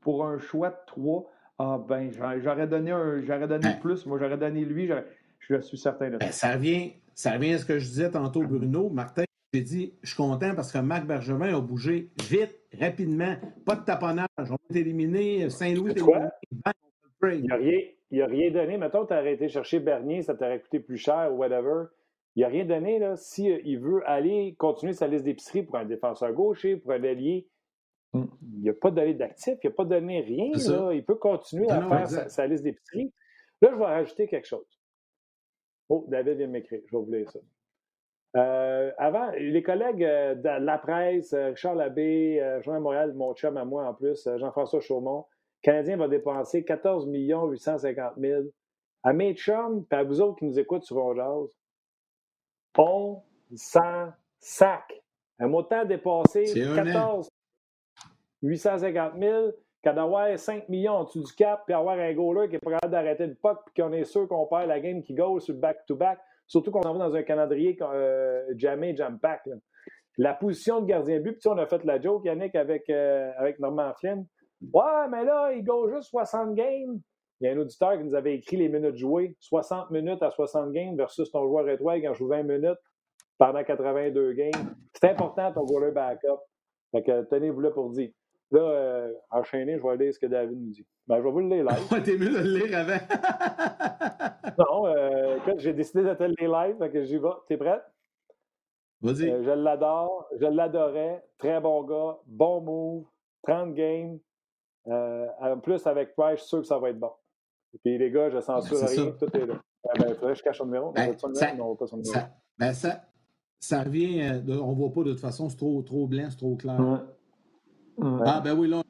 pour un choix de trois, ah ben, j'aurais donné, j'aurais donné plus. Moi, j'aurais donné lui. Je suis certain de ben, ça. ça, revient, ça revient à ce que je disais tantôt, Bruno. Martin, j'ai dit Je suis content parce que Marc Bergevin a bougé vite, rapidement. Pas de taponnage. On va éliminer Saint-Louis. Il n'a rien, rien donné. Mettons, tu as arrêté chercher Bernier, ça t'aurait coûté plus cher ou whatever. Il n'a rien donné. S'il si, il veut aller continuer sa liste d'épicerie pour un défenseur gaucher, pour un allié, mm. il n'a pas donné d'actif, il n'a pas donné rien. Là. Il peut continuer à faire sa, liste d'épicerie. Là, je vais rajouter quelque chose. Oh, David vient de m'écrire. Je vais vous lire ça. Euh, avant, les collègues euh, de la presse, euh, Richard Labbé, Jean Montréal, mon chum à moi en plus, Jean-François Chaumont, Canadien va dépenser 14 850 000. À mes chums, puis à vous autres qui nous écoutent sur Onjaz, on s'en sac. Un montant dépassé 14 850 000 qu'à d'avoir 5 millions en dessous du cap, puis avoir un goaler qui est pas capable d'arrêter le puck, puis qu'on est sûr qu'on perd la game qui go sur le back-to-back, surtout qu'on en va dans un calendrier euh, jamais jam-pack. La position de gardien but, puis on a fait la joke, Yannick, avec, euh, avec Norman Flynn. Ouais, mais là, il go juste 60 games. Il y a un auditeur qui nous avait écrit les minutes jouées 60 minutes à 60 games versus ton joueur étoile qui en joue 20 minutes pendant 82 games. C'est important ton goaler backup. Fait que tenez-vous là pour dire. Là, euh, enchaîné, je vais lire ce que David nous dit. Ben, je vais vous le lire live. T'es mieux de le lire avant. non, euh, j'ai décidé de te le lire live, fait que j'y vais. T'es prête? Vas-y. Euh, je l'adore, je l'adorais. Très bon gars, bon move, 30 games. en plus, avec Price, je suis sûr que ça va être bon. Puis les gars, je censure rien, tout est là. Ben, faudrait que je cache son numéro. Ben, son ça, numéro? Non, pas son numéro. Ça, ben, ça, ça revient. Euh, on ne voit pas de toute façon, c'est trop, trop blanc, c'est trop clair. Ah, ben oui, là.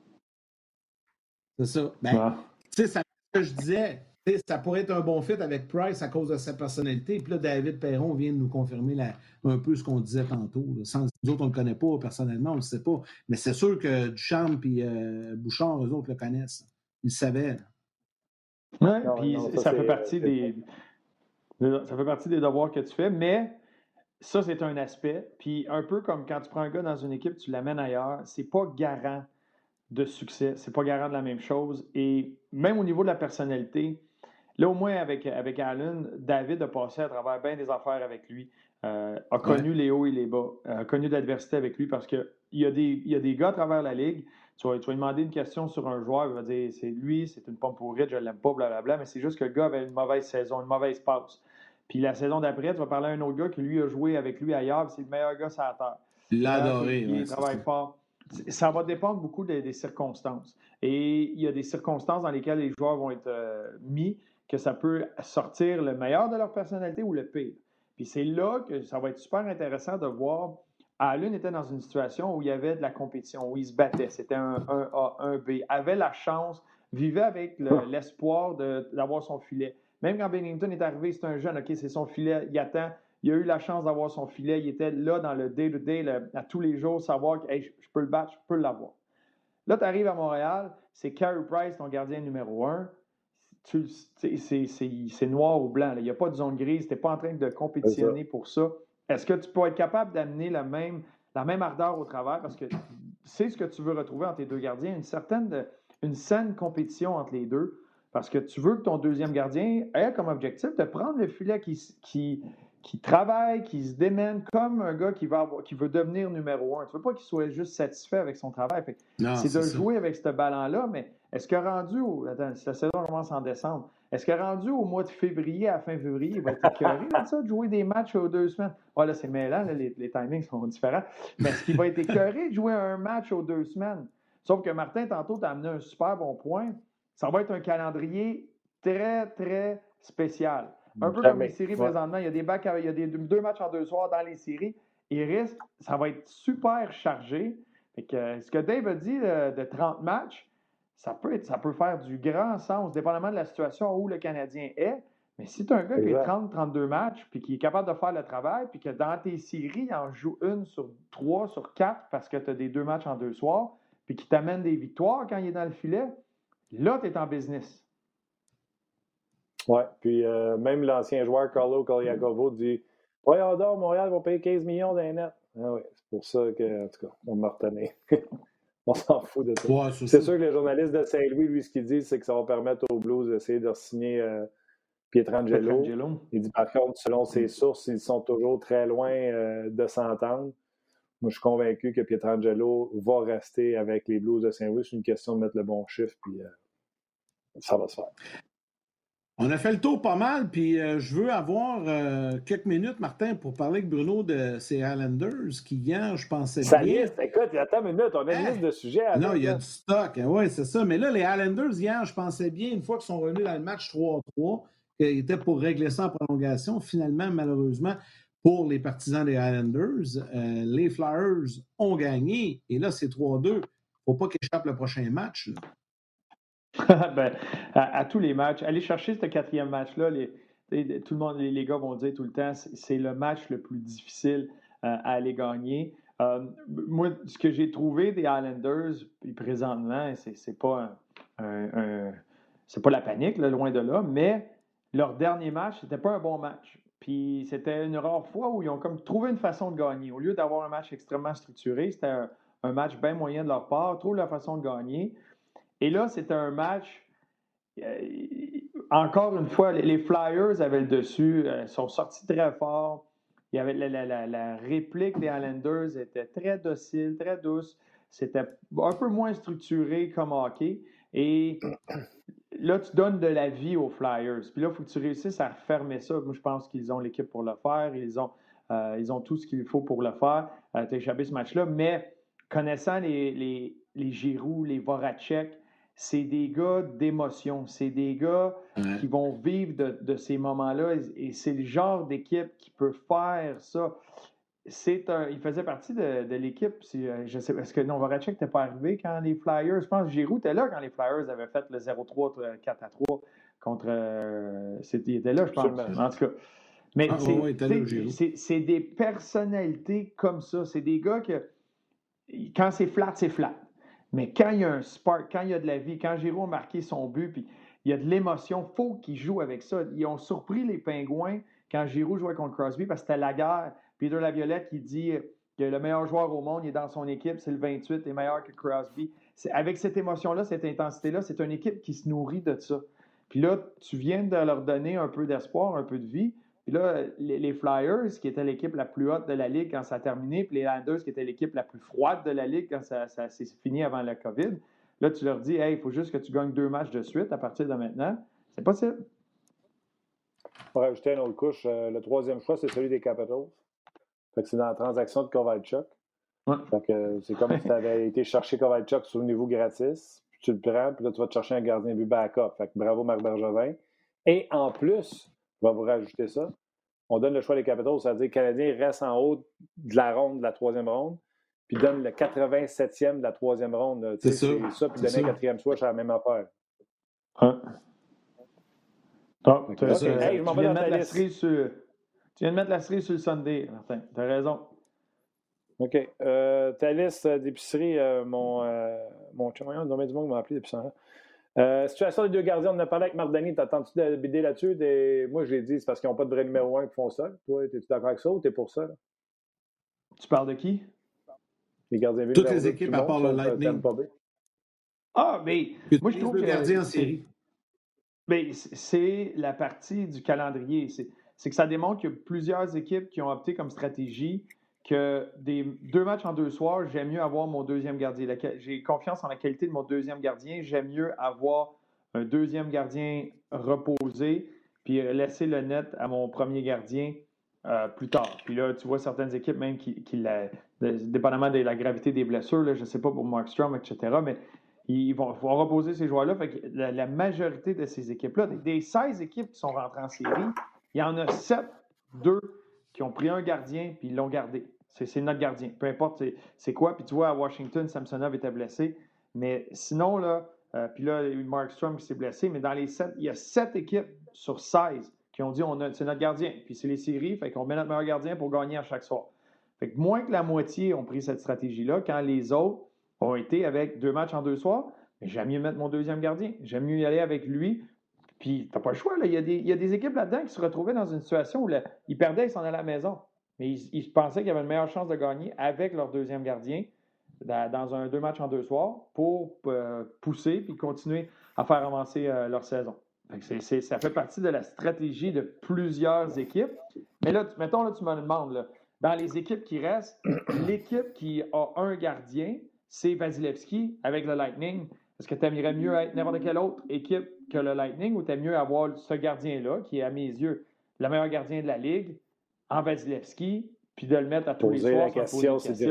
C'est ça. Ben, tu sais, ça, ce que je disais, ça pourrait être un bon fit avec Price à cause de sa personnalité. Puis là, David Perron vient de nous confirmer un peu ce qu'on disait tantôt. Sans, nous autres, on ne le connaît pas personnellement, on ne le sait pas. Mais c'est sûr que Duchamp et euh, Bouchard, eux autres le connaissent. Ils le savaient. Oui, puis ça fait partie des. Ça fait partie des devoirs que tu fais, mais ça, c'est un aspect. Puis un peu comme quand tu prends un gars dans une équipe, tu l'amènes ailleurs, c'est pas garant de succès, c'est pas garant de la même chose. Et même au niveau de la personnalité, là, au moins avec, avec Allen, David a passé à travers bien des affaires avec lui, euh, a connu les hauts et les bas, a connu de l'adversité avec lui parce qu'il y, a des, y a des gars à travers la ligue. Tu vas, tu vas demander une question sur un joueur, il va dire c'est lui, c'est une pomme pourrite, je l'aime pas, blablabla, mais c'est juste que le gars avait une mauvaise saison, une mauvaise passe. Puis la saison d'après, tu vas parler à un autre gars qui lui a joué avec lui ailleurs, c'est le meilleur gars sur la terre. L'adoré. Il travaille fort. Ça va dépendre beaucoup des, circonstances. Et il y a des circonstances dans lesquelles les joueurs vont être euh, mis que ça peut sortir le meilleur de leur personnalité ou le pire. Puis c'est là que ça va être super intéressant de voir. Allen était dans une situation où il y avait de la compétition, où il se battait. C'était un, A, un B. Avait la chance, vivait avec l'espoir d'avoir son filet. Même quand Bennington est arrivé, c'est un jeune, OK, c'est son filet, il attend. Il a eu la chance d'avoir son filet. Il était là dans le day-to-day, à tous les jours, savoir que je, peux le battre, je peux l'avoir. Là, tu arrives à Montréal, c'est Carey Price, ton gardien numéro un. C'est noir ou blanc. Il n'y a pas de zone grise. Tu n'es pas en train de compétitionner pour ça. Est-ce que tu peux être capable d'amener la même, la même ardeur au travers? Parce que c'est ce que tu veux retrouver entre tes deux gardiens, une certaine, une saine compétition entre les deux. Parce que tu veux que ton deuxième gardien ait comme objectif de prendre le filet qui, qui, qui travaille, qui se démène comme un gars qui, va qui veut devenir numéro un. Tu ne veux pas qu'il soit juste satisfait avec son travail. C'est de jouer avec ce ballon-là, mais est-ce que rendu au. Attends, si la saison commence en décembre, est-ce que rendu au mois de février, à fin février, il va être écœuré de ça, de jouer des matchs aux deux semaines? Oh, là, c'est mêlant, les, les, timings sont différents. Mais est-ce qu'il va être écœuré de jouer un match aux deux semaines? Sauf que Martin, tantôt, tu as amené un super bon point ça va être un calendrier très, très spécial. Un peu comme les séries présentement. Il y a des bacs, il y a des, deux matchs en deux soirs dans les séries. Il risque, ça va être super chargé. que, ce que Dave a dit de, 30 matchs, ça peut, être, ça peut faire du grand sens, dépendamment de la situation où le Canadien est. Mais si tu as un gars qui a 30-32 matchs, puis qui est capable de faire le travail, puis que dans tes séries, il en joue une sur trois, sur quatre, parce que tu as des deux matchs en deux soirs, puis qui t'amène des victoires quand il est dans le filet, Là, tu es en business. Oui, puis euh, même l'ancien joueur Carlo Coliacovo dit Ouais, dort, Montréal va payer 15 millions d'un net. Ah oui, c'est pour ça que, en tout cas, on m'a retenu. on s'en fout de ça. c'est sûr que les journalistes de Saint-Louis, lui, ce qu'ils disent, c'est que ça va permettre aux Blues d'essayer de signer euh, Pietrangelo. Pietrangelo. Il dit par contre, selon ses sources, ils sont toujours très loin euh, de s'entendre. Moi, je suis convaincu que Pietrangelo va rester avec les Blues de Saint-Louis. C'est une question de mettre le bon chiffre, puis ça va se faire. On a fait le tour pas mal, puis euh, je veux avoir euh, quelques minutes, Martin, pour parler avec Bruno de ces Highlanders qui, hier, je pensais Ça bien... Liste, écoute, il y a une minute, on a une hein? liste de sujets. non, il y a du stock, hein, oui, c'est ça. Mais là, les Highlanders, hier, je pensais bien, une fois qu'ils sont revenus dans le match 3-3, qu'ils étaient pour régler ça en prolongation. Finalement, malheureusement, pour les partisans des Highlanders, euh, les Flyers ont gagné, et là, c'est 3-2. Il ne faut pas qu'ils échappent le prochain match. Ben, à, tous les matchs. Aller chercher ce quatrième match-là, tout le monde, les, gars vont dire tout le temps, c'est le match le plus difficile euh, à aller gagner. Euh, moi, ce que j'ai trouvé des Islanders, présentement, c'est pas pas la panique, loin de là, mais leur dernier match, c'était pas un bon match. Puis c'était une rare fois où ils ont comme trouvé une façon de gagner. Au lieu d'avoir un match extrêmement structuré, c'était un, match bien moyen de leur part, trouve la façon de gagner. Et là, c'était un match. Euh, encore une fois, les Flyers avaient le dessus, euh, sont sortis très fort. Il y avait la, réplique des Islanders était très docile, très douce. C'était un peu moins structuré comme hockey. Et là, tu donnes de la vie aux Flyers. Puis là, il faut que tu réussisses à refermer ça. Moi, je pense qu'ils ont l'équipe pour le faire. Ils ont, euh, ils ont tout ce qu'il faut pour le faire. tu as échappé ce match-là. Mais connaissant les, les, les Giroux, les Voracek, c'est des gars d'émotion. C'est des gars qui vont vivre de, ces moments-là. Et, c'est le genre d'équipe qui peut faire ça. C'est il faisait partie de, l'équipe. Euh, je sais, est-ce que Novacek n'était pas arrivé quand les Flyers, je pense que Giroud était là quand les Flyers avaient fait le 0-3, 4 à 3 contre. Euh, il était là, je pense. En tout cas. Mais ah, c'est des personnalités comme ça. C'est des gars que quand c'est flat, c'est flat. Mais quand il y a un spark, quand il y a de la vie, quand Giroud a marqué son but, puis il y a de l'émotion, il faut qu'ils jouent avec ça. Ils ont surpris les Pingouins quand Giroud jouait contre Crosby parce que c'était la guerre. Peter Laviolette qui dit que le meilleur joueur au monde il est dans son équipe, c'est le 28, est meilleur que Crosby. Avec cette émotion-là, cette intensité-là, c'est une équipe qui se nourrit de ça. Puis là, tu viens de leur donner un peu d'espoir, un peu de vie. Puis là, les, Flyers, qui étaient l'équipe la plus haute de la Ligue quand ça a terminé, puis les Landers, qui étaient l'équipe la plus froide de la Ligue quand ça, s'est fini avant la COVID, là, tu leur dis, hey, il faut juste que tu gagnes deux matchs de suite à partir de maintenant. C'est possible. Pour rajouter une autre couche, euh, le troisième choix, c'est celui des Capitals. Fait que c'est dans la transaction de Kovalchuk. Ouais. Fait que c'est comme si tu avais été chercher Kovalchuk sur le niveau gratis, puis tu le prends, puis là, tu vas te chercher un gardien but backup. Fait que bravo, Marc Bergevin. Et en plus, va vous rajouter ça. On donne le choix des Capitals, c'est-à-dire que le Canadien reste en haut de la ronde, de la troisième ronde, puis donne le 87e de la troisième ronde. C'est ça. ça. puis donner un quatrième choix, c'est la même affaire. Hein? Mettre la série sur, tu viens de mettre la série sur le Sunday, Martin. Tu as raison. OK. Euh, ta liste d'épicerie, euh, mon, euh, mon chum, il y a du monde qui m'a appelé depuis ça. Euh, situation des deux gardiens, on en a parlé avec Marc Denis. T'attends-tu de BD là-dessus? Moi, j'ai dit, c'est parce qu'ils n'ont pas de vrai numéro 1 qui font ça. Toi, es-tu d'accord avec ça ou t'es pour ça? Tu parles de qui? Les gardiens Toutes les équipes à part le Lightning. Ah, mais moi, je trouve que. gardien en série. Mais c'est la partie du calendrier. C'est que ça démontre qu'il y a plusieurs équipes qui ont opté comme stratégie que des deux matchs en deux soirs, j'aime mieux avoir mon deuxième gardien. J'ai confiance en la qualité de mon deuxième gardien. J'aime mieux avoir un deuxième gardien reposé, puis laisser le net à mon premier gardien euh, plus tard. Puis là, tu vois certaines équipes même qui, qui dépendamment de la gravité des blessures, là, je ne sais pas pour Markstrom, etc., mais ils vont, reposer ces joueurs-là. la, majorité de ces équipes-là, des 16 équipes qui sont rentrées en série, il y en a 7, 2 qui ont pris un gardien puis ils l'ont gardé. C'est notre gardien. Peu importe c'est quoi. Puis tu vois, à Washington, Samsonov était blessé. Mais sinon, là, euh, puis là, il y a eu Mark Strom qui s'est blessé. Mais dans les sept, il y a sept équipes sur 16 qui ont dit c'est notre gardien. Puis c'est les séries, fait qu'on met notre meilleur gardien pour gagner à chaque soir. Fait que moins que la moitié ont pris cette stratégie-là, quand les autres ont été avec deux matchs en deux soirs, j'aime mieux mettre mon deuxième gardien. J'aime mieux y aller avec lui. Puis t'as pas le choix. Là. Il, y a des, il y a des équipes là-dedans qui se retrouvaient dans une situation où ils perdaient, ils s'en allaient à la maison. Mais ils, pensaient qu'ils avaient une meilleure chance de gagner avec leur deuxième gardien dans un deux matchs en deux soirs pour euh, pousser puis continuer à faire avancer euh, leur saison. ça fait partie de la stratégie de plusieurs équipes. Mais là, mettons, là, tu me demandes, dans les équipes qui restent, l'équipe qui a un gardien, c'est Vasilevski avec le Lightning. Est-ce que tu aimerais mieux être n'importe quelle autre équipe que le Lightning ou tu aimes mieux avoir ce gardien-là, qui est à mes yeux le meilleur gardien de la Ligue, en Vasilevski, puis de le mettre à tous les soirs. La question, c'est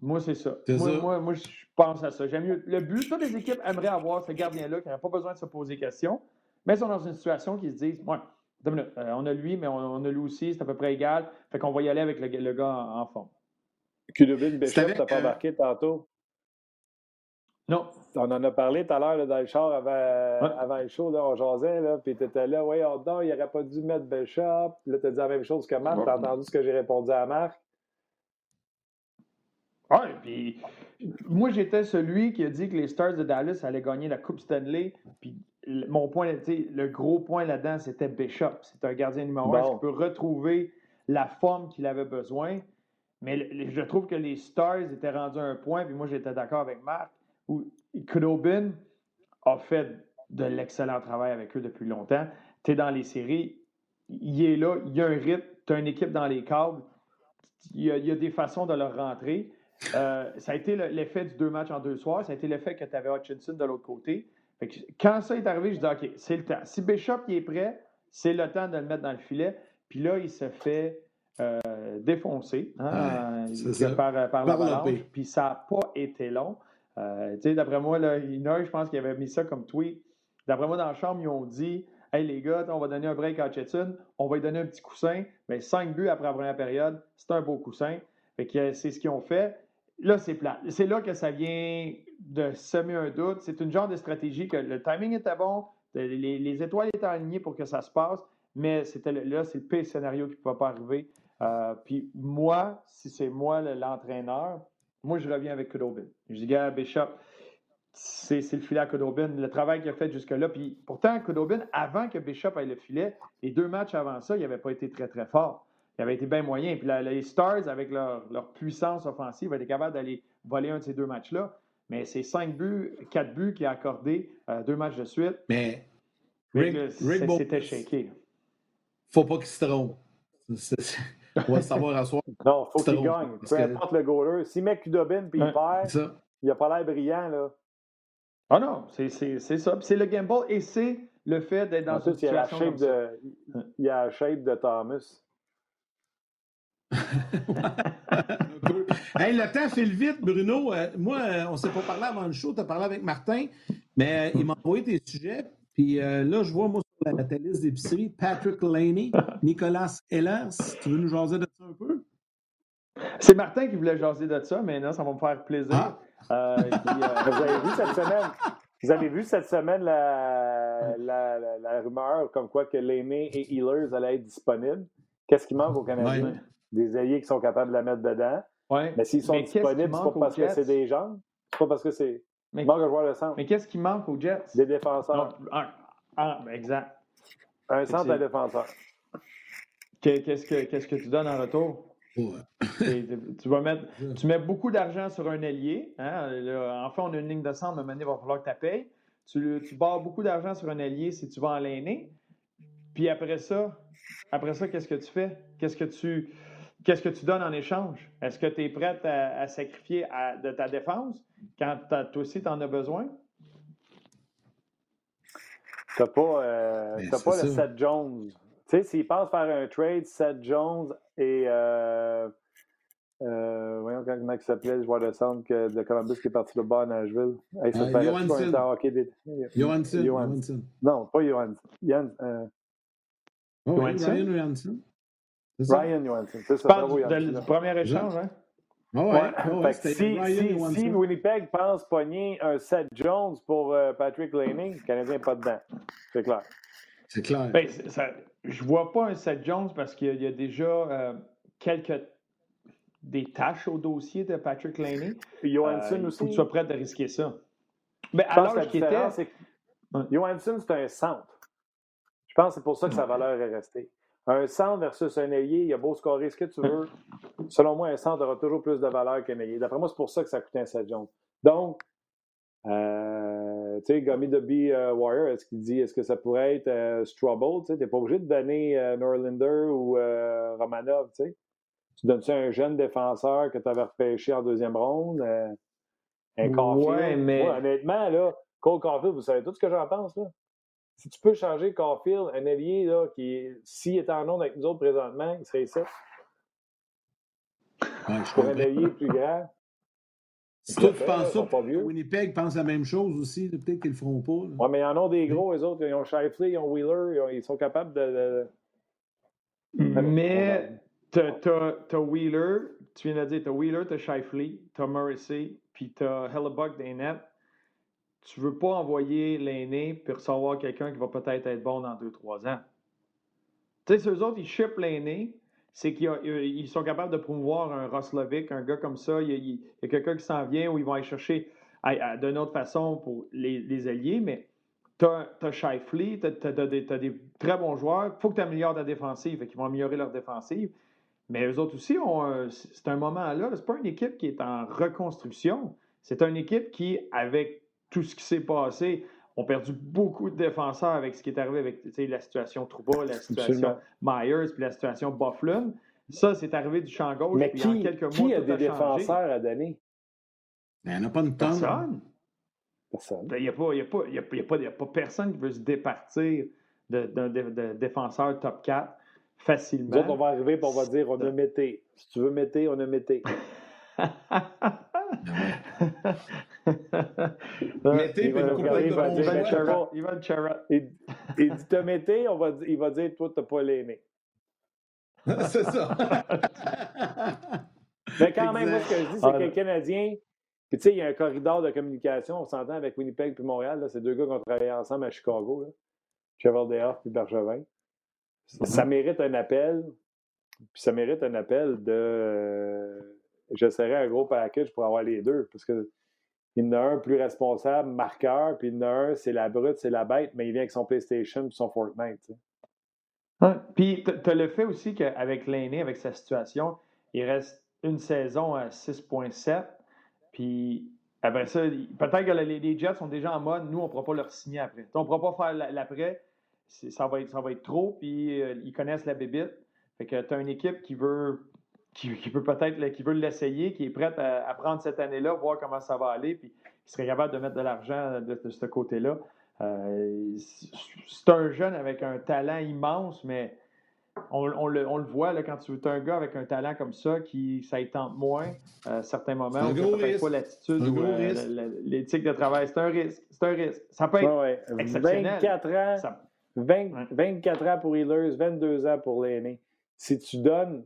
Moi, c'est ça. Moi, moi, je pense à ça. J'aime mieux. Le but, toutes les équipes aimeraient avoir ce gardien-là qui n'a pas besoin de se poser des questions, mais ils sont dans une situation qui se disent ouais, euh, on a lui, mais on, a lui aussi, c'est à peu près égal. Fait qu'on va y aller avec le, gars en, en forme. Kudobin Bishop, t'as pas embarqué tantôt? Non. On en a parlé tout à l'heure dans le char avant, avant le show, là, on jasait, là, puis tu étais là, oui, oh, il n'aurait pas dû mettre Bishop. Là, tu as dit la même chose que Marc. Tu as entendu ce que j'ai répondu à Marc? Oui, puis moi, j'étais celui qui a dit que les Stars de Dallas allaient gagner la Coupe Stanley. Puis mon point, le gros point là-dedans, c'était Bishop. C'est un gardien numéro un qui peut retrouver la forme qu'il avait besoin. Mais je trouve que les Stars étaient rendus à un point, puis moi, j'étais d'accord avec Marc où Knobin a fait de l'excellent travail avec eux depuis longtemps. Tu es dans les séries, il est là, il y a un rythme, tu as une équipe dans les câbles, il y a, des façons de leur rentrer. Euh, ça a été l'effet du deux matchs en deux soirs, ça a été l'effet que tu avais Hutchinson de l'autre côté. quand ça est arrivé, je dis OK, c'est le temps. Si Bishop est prêt, c'est le temps de le mettre dans le filet. Puis là, il se fait euh, défoncer hein, par, par l'avalanche. Puis ça n'a pas été long. Euh, d'après moi, là, je pense qu'il avait mis ça comme tweet. D'après moi, dans la chambre, ils ont dit Hey les gars, on va donner un break à Hutchinson, on va lui donner un petit coussin. Mais 5 buts après la première période, c'est un beau coussin. Fait c'est ce qu'ils ont fait. Là, c'est plat. C'est là que ça vient de semer un doute. C'est une genre de stratégie que le timing était bon, les, étoiles étaient alignées pour que ça se passe, mais là, c'est le pire scénario qui ne pouvait pas arriver. Euh, puis moi, si c'est moi l'entraîneur, moi, je reviens avec Kudobin. Je dis, gars, Bishop, c'est le filet à Kudobin, le travail qu'il a fait jusque-là. Puis pourtant, Kudobin, avant que Bishop aille le filet, les deux matchs avant ça, il n'avait pas été très, très fort. Il avait été bien moyen. Puis les Stars, avec leur, puissance offensive, étaient capables d'aller voler un de ces deux matchs-là. Mais c'est cinq buts, quatre buts qu'il a accordé euh, deux matchs de suite. Mais c'était shaké. Faut pas qu'il se trompe. On va savoir à soi. Non, faut qu'il gagne. Peu importe le goaler. S'il met Kudobin et il perd, il n'a pas l'air brillant. Là. Ah non, c'est ça. C'est le gamble et c'est le fait d'être dans une situation. Il y, a la shape de, il y a la shape de Thomas. hey, le temps file vite, Bruno. Euh, moi, euh, on ne s'est pas parlé avant le show. Tu as parlé avec Martin, mais euh, il m'a envoyé tes sujets. Puis là, je vois, moi, sur la, la liste d'épicerie, Patrick Laney, Nicolas Ehlers. Tu veux nous jaser de ça un peu? C'est Martin qui voulait jaser de ça, mais non, ça va me faire plaisir. Ah. vous avez vu cette semaine? Vous avez vu cette semaine la, la, la, rumeur comme quoi que Laney et Ehlers allaient être disponibles? Qu'est-ce qui manque au Canada? des ailiers qui sont capables de la mettre dedans. Mais s'ils sont disponibles, c'est pas parce que c'est des gens. C'est pas parce que c'est. Mais, il manque un joueur de centre. Mais qu'est-ce qui manque aux Jets? Des défenseurs. Ben, exact. Un centre défenseur. Qu'est-ce que, qu'est-ce que tu donnes en retour? tu vas mettre, tu mets beaucoup d'argent sur un ailier. Hein? enfin, on a une ligne de centre, mais il va falloir que tu payes. Tu, tu barres beaucoup d'argent sur un allié si tu vas en l'aîner. Puis après ça, après ça, qu'est-ce que tu fais? Qu'est-ce que tu. Qu'est-ce que tu donnes en échange? Est-ce que tu es prête à, sacrifier de ta défense quand toi aussi tu en as besoin? Tu n'as pas, euh, pas le Seth Jones. Tu sais, s'ils pensent faire un trade, Seth Jones et. Euh, euh, voyons comment il s'appelait, le joueur de centre de Columbus qui est parti là-bas à Nashville. Hey, ça uh, Johansson. Johansson. Johansson. Non, pas Johansson. Johansson. Oh, Johansson? Ryan Johansson. Ryan Johansson, c'est ça. Parle du, premier échange, hein? Oh ouais, ouais, si, si, si, Winnipeg pense pogner un Seth Jones pour euh, Patrick Laney, le Canadien n'est pas dedans. C'est clair. C'est clair. Ben, ça, je ne vois pas un Seth Jones parce qu'il y, a déjà euh, quelques des tâches au dossier de Patrick Laney. Puis Johansson euh, aussi. Il faut que tu sois prêt à risquer ça. Mais ben, alors qu'il était. C'est Johansson, c'est un centre. Je pense que c'est pour ça que sa valeur est restée. Un centre versus un ailier, il y a beau scorer ce que tu veux. Selon moi, un centre aura toujours plus de valeur qu'un ailier. D'après moi, c'est pour ça que ça coûte un 7 Jones. Donc, euh, tu sais, Gummy B euh, Wire, est-ce qu'il dit est-ce que ça pourrait être euh, Strouble? Tu n'es pas obligé de donner euh, Norlander ou Romanov. Tu donnes ça à un jeune défenseur que tu avais repêché en deuxième ronde? un Caulfield? Ouais, mais... honnêtement, là, Cole Caulfield, vous savez tout ce que j'en pense. Là? Si tu peux changer Caulfield, un allié, là, qui, s'il était en onde avec nous autres présentement, il serait. Ouais, je Pour un allié plus grand. Si toi, tu penses ça, Winnipeg pense la même chose aussi. Peut-être qu'ils le feront pas. Oui, mais ils en ont des gros, les autres. Ils ont Shifley, ils ont Wheeler, ils, sont capables de. Mais tu as, Wheeler, tu viens de dire, tu as Wheeler, tu as Shifley, tu as Morrissey, puis tu as Hellebuck des nets tu ne veux pas envoyer l'aîné puis recevoir quelqu'un qui va peut-être être bon dans 2-3 ans. Tu sais, eux autres, ils shippent l'aîné, c'est qu'ils sont capables de promouvoir un Roslovic, un gars comme ça. Il y a, quelqu'un qui s'en vient ou ils vont aller chercher d'une autre façon pour les, alliés, mais tu as, Shifley, tu as, des très bons joueurs. Il faut que tu améliores ta défensive, et qu'ils vont améliorer leur défensive. Mais eux autres aussi, c'est un moment là. C'est pas une équipe qui est en reconstruction. C'est une équipe qui, avec tout ce qui s'est passé, ont perdu beaucoup de défenseurs avec ce qui est arrivé avec la situation Trouba, la situation Myers, puis la situation Bufflin. Ça, c'est arrivé du champ gauche. Mais qui, en quelques mois, qui a des défenseurs à donner? Il n'y en a pas une tonne. Personne. Personne. Il n'y a, a, pas personne qui veut se départir d'un défenseur top 4 facilement. Nous on va arriver et on va dire on a Mété. Si tu veux Mété, on a Mété. Mété, il va, il va, il va, dit T'as Mété, on va, il va dire Toi, t'as pas l'aîné. c'est ça. Mais quand même, moi, ce que je dis, c'est que le Canadien, puis tu sais, il y a un corridor de communication, on s'entend avec Winnipeg puis Montréal, c'est deux gars qui ont travaillé ensemble à Chicago, là. Cheval puis Bergevin. Ça mm-hmm. mérite un appel, puis ça mérite un appel de. Euh, J'essaierai un gros package pour avoir les deux, parce que il y en a un plus responsable, marqueur, puis il y en a un, c'est la brute, c'est la bête, mais il vient avec son PlayStation et son Fortnite. Puis tu as le fait aussi qu'avec l'aîné, avec sa situation, il reste une saison à 6.7. Puis ça, peut-être que les, Jets sont déjà en mode, nous, on ne pourra pas leur signer après. On ne pourra pas faire l'après, ça va, être, ça va être trop, puis euh, ils connaissent la bébite. Fait que tu as une équipe qui veut qui, peut peut-être qui veut l'essayer, qui est prête à, prendre cette année-là, voir comment ça va aller, puis qui serait capable de mettre de l'argent de, ce côté-là. Euh, c'est un jeune avec un talent immense, mais on, le, voit là, quand tu es un gars avec un talent comme ça, qui ça y tente moins à certains moments, on peut pas l'attitude ou euh, l'éthique de travail. C'est un risque. C'est un risque. Ça peut être exceptionnel. 24 ans, 24 ans pour Healers, 22 ans pour l'aîné. Si tu donnes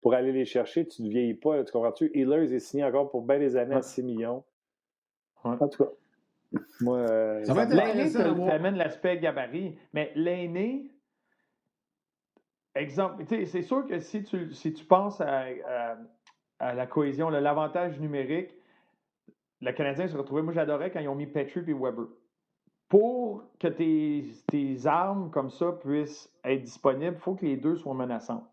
pour aller les chercher, tu ne vieillis pas. tu comprends-tu? Healers est signé encore pour bien des années à 6 millions. En tout cas. Moi, euh, ça va être l'aîné, ça amène l'aspect gabarit. Mais l'aîné, exemple, c'est sûr que si tu, si tu penses à, à, la cohésion, l'avantage numérique, le Canadien se retrouvait. Moi, j'adorais quand ils ont mis Petrie et Weber. Pour que tes, tes armes comme ça puissent être disponibles, il faut que les deux soient menaçantes.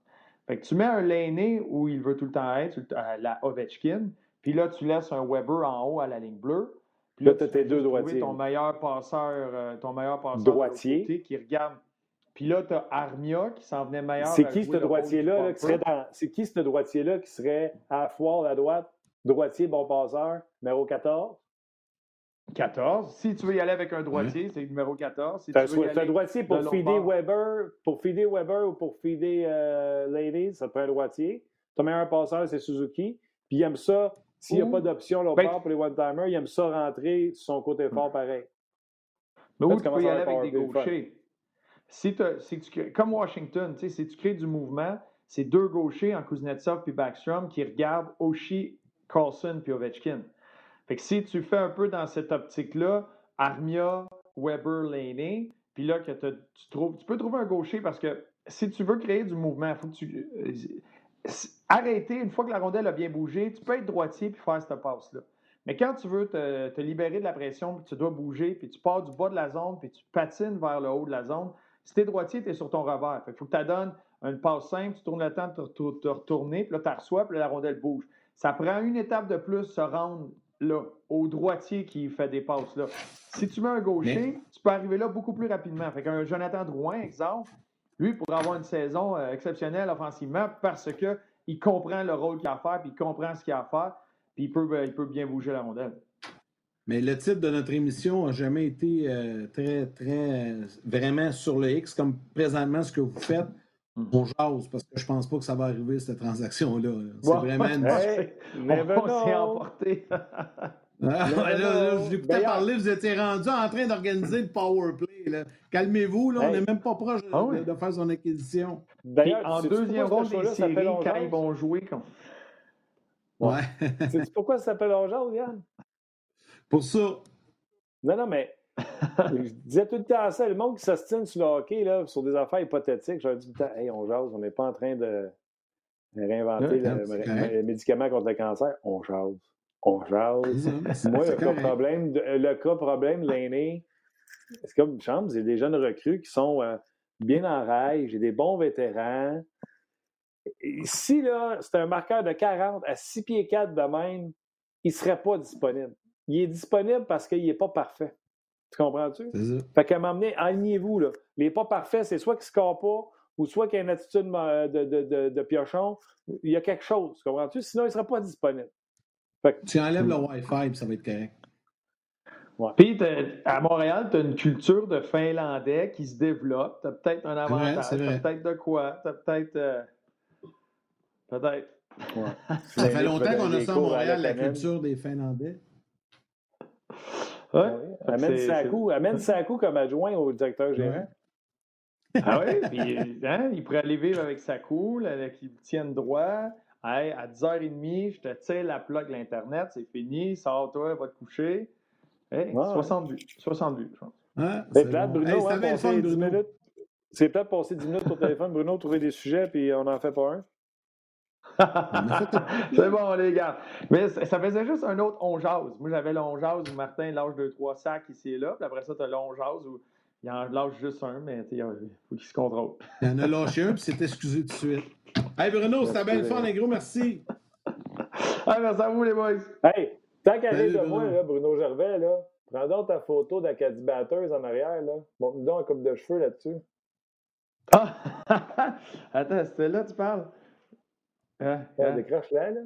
Fait que tu mets un Lainé où il veut tout le temps être, la Ovechkin, puis là, tu laisses un Weber en haut à la ligne bleue. Puis là, tu as tes deux droitiers. Ton meilleur passeur, euh, ton meilleur passeur droitier. qui regarde. Puis là, tu as Armia qui s'en venait meilleur. C'est qui ce droitier-là qui serait dans... C'est qui ce droitier-là qui serait à la foire à droite, droitier, bon passeur, numéro 14? 14. Si tu veux y aller avec un droitier, c'est numéro 14. Si tu veux un droitier pour feeder Weber, pour feeder Weber ou pour feeder euh, Ladies, ça te prend un droitier. Ton meilleur passeur, c'est Suzuki. Puis il aime ça, s'il n'y a pas d'option là ben, pour les one-timers, il aime ça rentrer sur son côté fort pareil. Mais où tu peux y aller avec des gauchers? Si, tu, comme Washington, si tu crées du mouvement, c'est deux gauchers en Kuznetsov puis Backstrom qui regardent Oshie, Carlson puis Ovechkin. Fait que si tu fais un peu dans cette optique-là, Armia, Weber, Laney, puis là, que tu, trouves, tu peux trouver un gaucher parce que si tu veux créer du mouvement, faut que tu. Euh, arrêter, une fois que la rondelle a bien bougé, tu peux être droitier puis faire cette passe-là. Mais quand tu veux te, libérer de la pression, puis tu dois bouger, puis tu pars du bas de la zone, puis tu patines vers le haut de la zone, si tu es droitier, tu es sur ton revers. Il faut que tu donnes une passe simple, tu tournes le temps de te, retourner, puis là, tu reçois, puis la rondelle bouge. Ça prend une étape de plus se rendre là, au droitier qui fait des passes là. Si tu mets un gaucher, tu peux arriver là beaucoup plus rapidement. Fait qu'un Jonathan Drouin, exemple, lui pourrait avoir une saison euh, exceptionnelle offensivement parce qu'il comprend le rôle qu'il a à faire, puis il comprend ce qu'il a à faire, puis il peut, euh, il peut bien bouger la rondelle. Mais le titre de notre émission n'a jamais été euh, très, très, vraiment sur le X, comme présentement ce que vous faites. Mm. On jase parce que je pense pas que ça va arriver, cette transaction-là. C'est vraiment une. on s'est emporté. Ah, là, je l'écoutais parler, vous étiez rendu en train d'organiser le power play. Calmez-vous, là, on n'est même pas proche ah de, faire son acquisition. D'ailleurs, en deuxième ronde des séries, quand ils vont jouer. Quand... Ouais. C'est pourquoi ça s'appelle Ongeance, Yann? Pour ça. Non, non, mais je disais tout le temps ça, le monde qui s'ostine sur le hockey, là, sur des affaires hypothétiques, j'aurais dit tout le temps, hey, on jase, on n'est pas en train de réinventer le, médicament contre le cancer, on jase. On jase. Moi, le cas, problème, le cas problème, l'aîné, c'est comme chambre, j'ai des jeunes recrues qui sont euh, bien en rail, j'ai des bons vétérans. si là, c'est un marqueur de 40 à 6 pieds 4 de même, il ne serait pas disponible. Il est disponible parce qu'il n'est pas parfait. Tu comprends-tu? Fait qu'à m'emmener, alignez-vous, là. Les pas parfaits, c'est soit qu'il ne score pas, ou soit qu'il y a une attitude de, de, de, piochon. Il y a quelque chose, tu comprends-tu? Sinon, il ne sera pas disponible. Fait que... Tu enlèves le Wi-Fi, ça va être correct. Puis, à Montréal, tu as une culture de Finlandais qui se développe. Tu as peut-être un avantage. Tu as peut-être de quoi. Tu as peut-être. Euh, peut-être. Ça fait longtemps qu'on a ça à Montréal, la culture des Finlandais. Ouais. Amène, Sakou, amène Sakou comme adjoint au directeur général. Ah oui, puis hein, il pourrait aller vivre avec Sakou, qu'il tienne droit. Hey, à 10h30, je te tire la plug l'Internet, c'est fini, sors-toi, va te coucher. Hey, 60 vues. 60 vues, je pense. c'est plate, Bruno. Hey, hein, 10 minutes. C'est peut-être passer 10 minutes au téléphone, Bruno, trouver des sujets, puis on n'en fait pas un. c'est bon, les gars. Mais ça faisait juste un autre on jase. Moi, j'avais le on jase où Martin lâche deux, trois sacs ici et là. Puis après ça, tu as le on jase où il en lâche juste un, mais il faut qu'il se contrôle. Il en a lâché un, puis s'est excusé tout de suite. Hey Bruno, c'était bien le fun, les gros, merci. hey, merci à vous, les boys. Hey, tant qu'à de moi, là, Bruno Gervais, là, prends donc ta photo d'Acadie Batteuse en arrière. Là. Montre-nous donc un coupe de cheveux là-dessus. Ah! Attends, c'était là tu parles? Ah, ah. Décroche-la, là.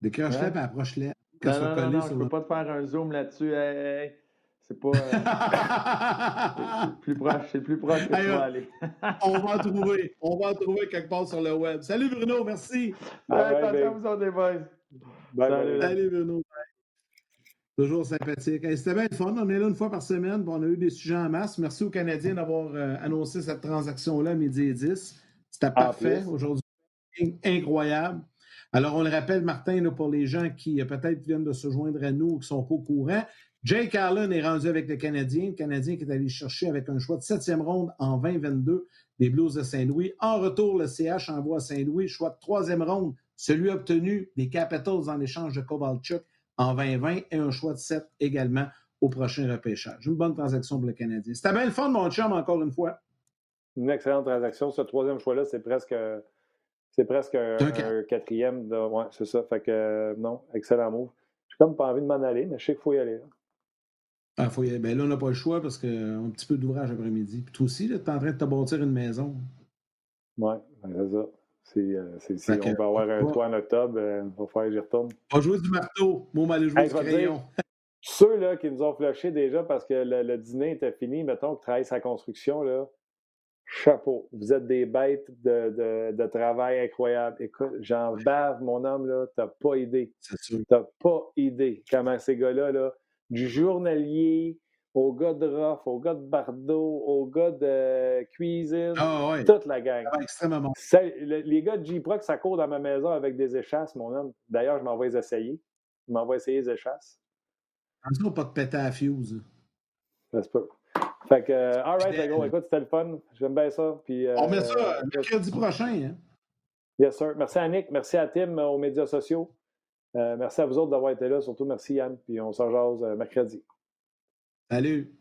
Décroche-la, puis approche-la. Non, non, non, non, je peux pas te faire un zoom là-dessus. C'est pas. Euh, c'est plus proche, c'est plus proche que aller. on va en trouver. On va en trouver quelque part sur le web. Salut Bruno, merci. attention, vous les boys. Salut, Salut Bruno. Toujours sympathique. C'était bien le fun. On est là une fois par semaine. on a eu des sujets en masse. Merci aux Canadiens d'avoir euh, annoncé cette transaction-là midi et 10. C'était parfait aujourd'hui. Incroyable. Alors, on le rappelle, Martin, pour les gens qui euh, peut-être viennent de se joindre à nous ou qui sont pas au courant, Jake Allen est rendu avec le Canadien. Le Canadien qui est allé chercher avec un choix de septième ronde en 2022 des Blues de Saint-Louis. En retour, le CH envoie à Saint-Louis choix de troisième ronde, celui obtenu des Capitals en échange de Kovalchuk en 2020 et un choix de 7 également au prochain repêchage. Une bonne transaction pour le Canadien. C'était bien le fun, mon chum, encore une fois. Une excellente transaction. Ce troisième choix-là, c'est presque, c'est presque un, quatrième. De... Ouais, c'est ça. Fait que, non, excellent move. J'ai comme pas envie de m'en aller, mais je sais qu'il faut y aller. Ah, faut Ben là, on n'a pas le choix parce qu'on a un petit peu d'ouvrage après-midi. Puis toi aussi, tu es en train de te bâtir une maison. Oui, ben, c'est ça. Euh, si on va avoir un toit en octobre, euh, il va falloir que j'y retourne. On va jouer du marteau. Moi, on va aller jouer du crayon. ceux là, qui nous ont flashé déjà parce que le, dîner était fini, mettons, qui travaillent sa construction, là, chapeau. Vous êtes des bêtes de, de, travail incroyables. Écoute, j'en bave, mon homme, là, t'as pas idée. T'as pas idée comment ces gars-là, là, du journalier au gars de Ruff, au gars de Bardot, au gars de cuisine, ah, toute la gang. extrêmement. les gars de J-Proc, ça court dans ma maison avec des échasses, mon homme. D'ailleurs, je m'en vais les essayer. Je m'en vais essayer les échasses. On pas de péter à fuse. Ça se peut. Fait que, euh, all right, écoute, c'était le fun. J'aime bien ça. Puis, euh, On met ça mercredi prochain. Hein? Yes, sir. Merci à Nick. Merci à Tim euh, aux médias sociaux. Euh, merci à vous autres d'avoir été là. Surtout merci Yann. Puis on s'en jase euh, mercredi. Salut.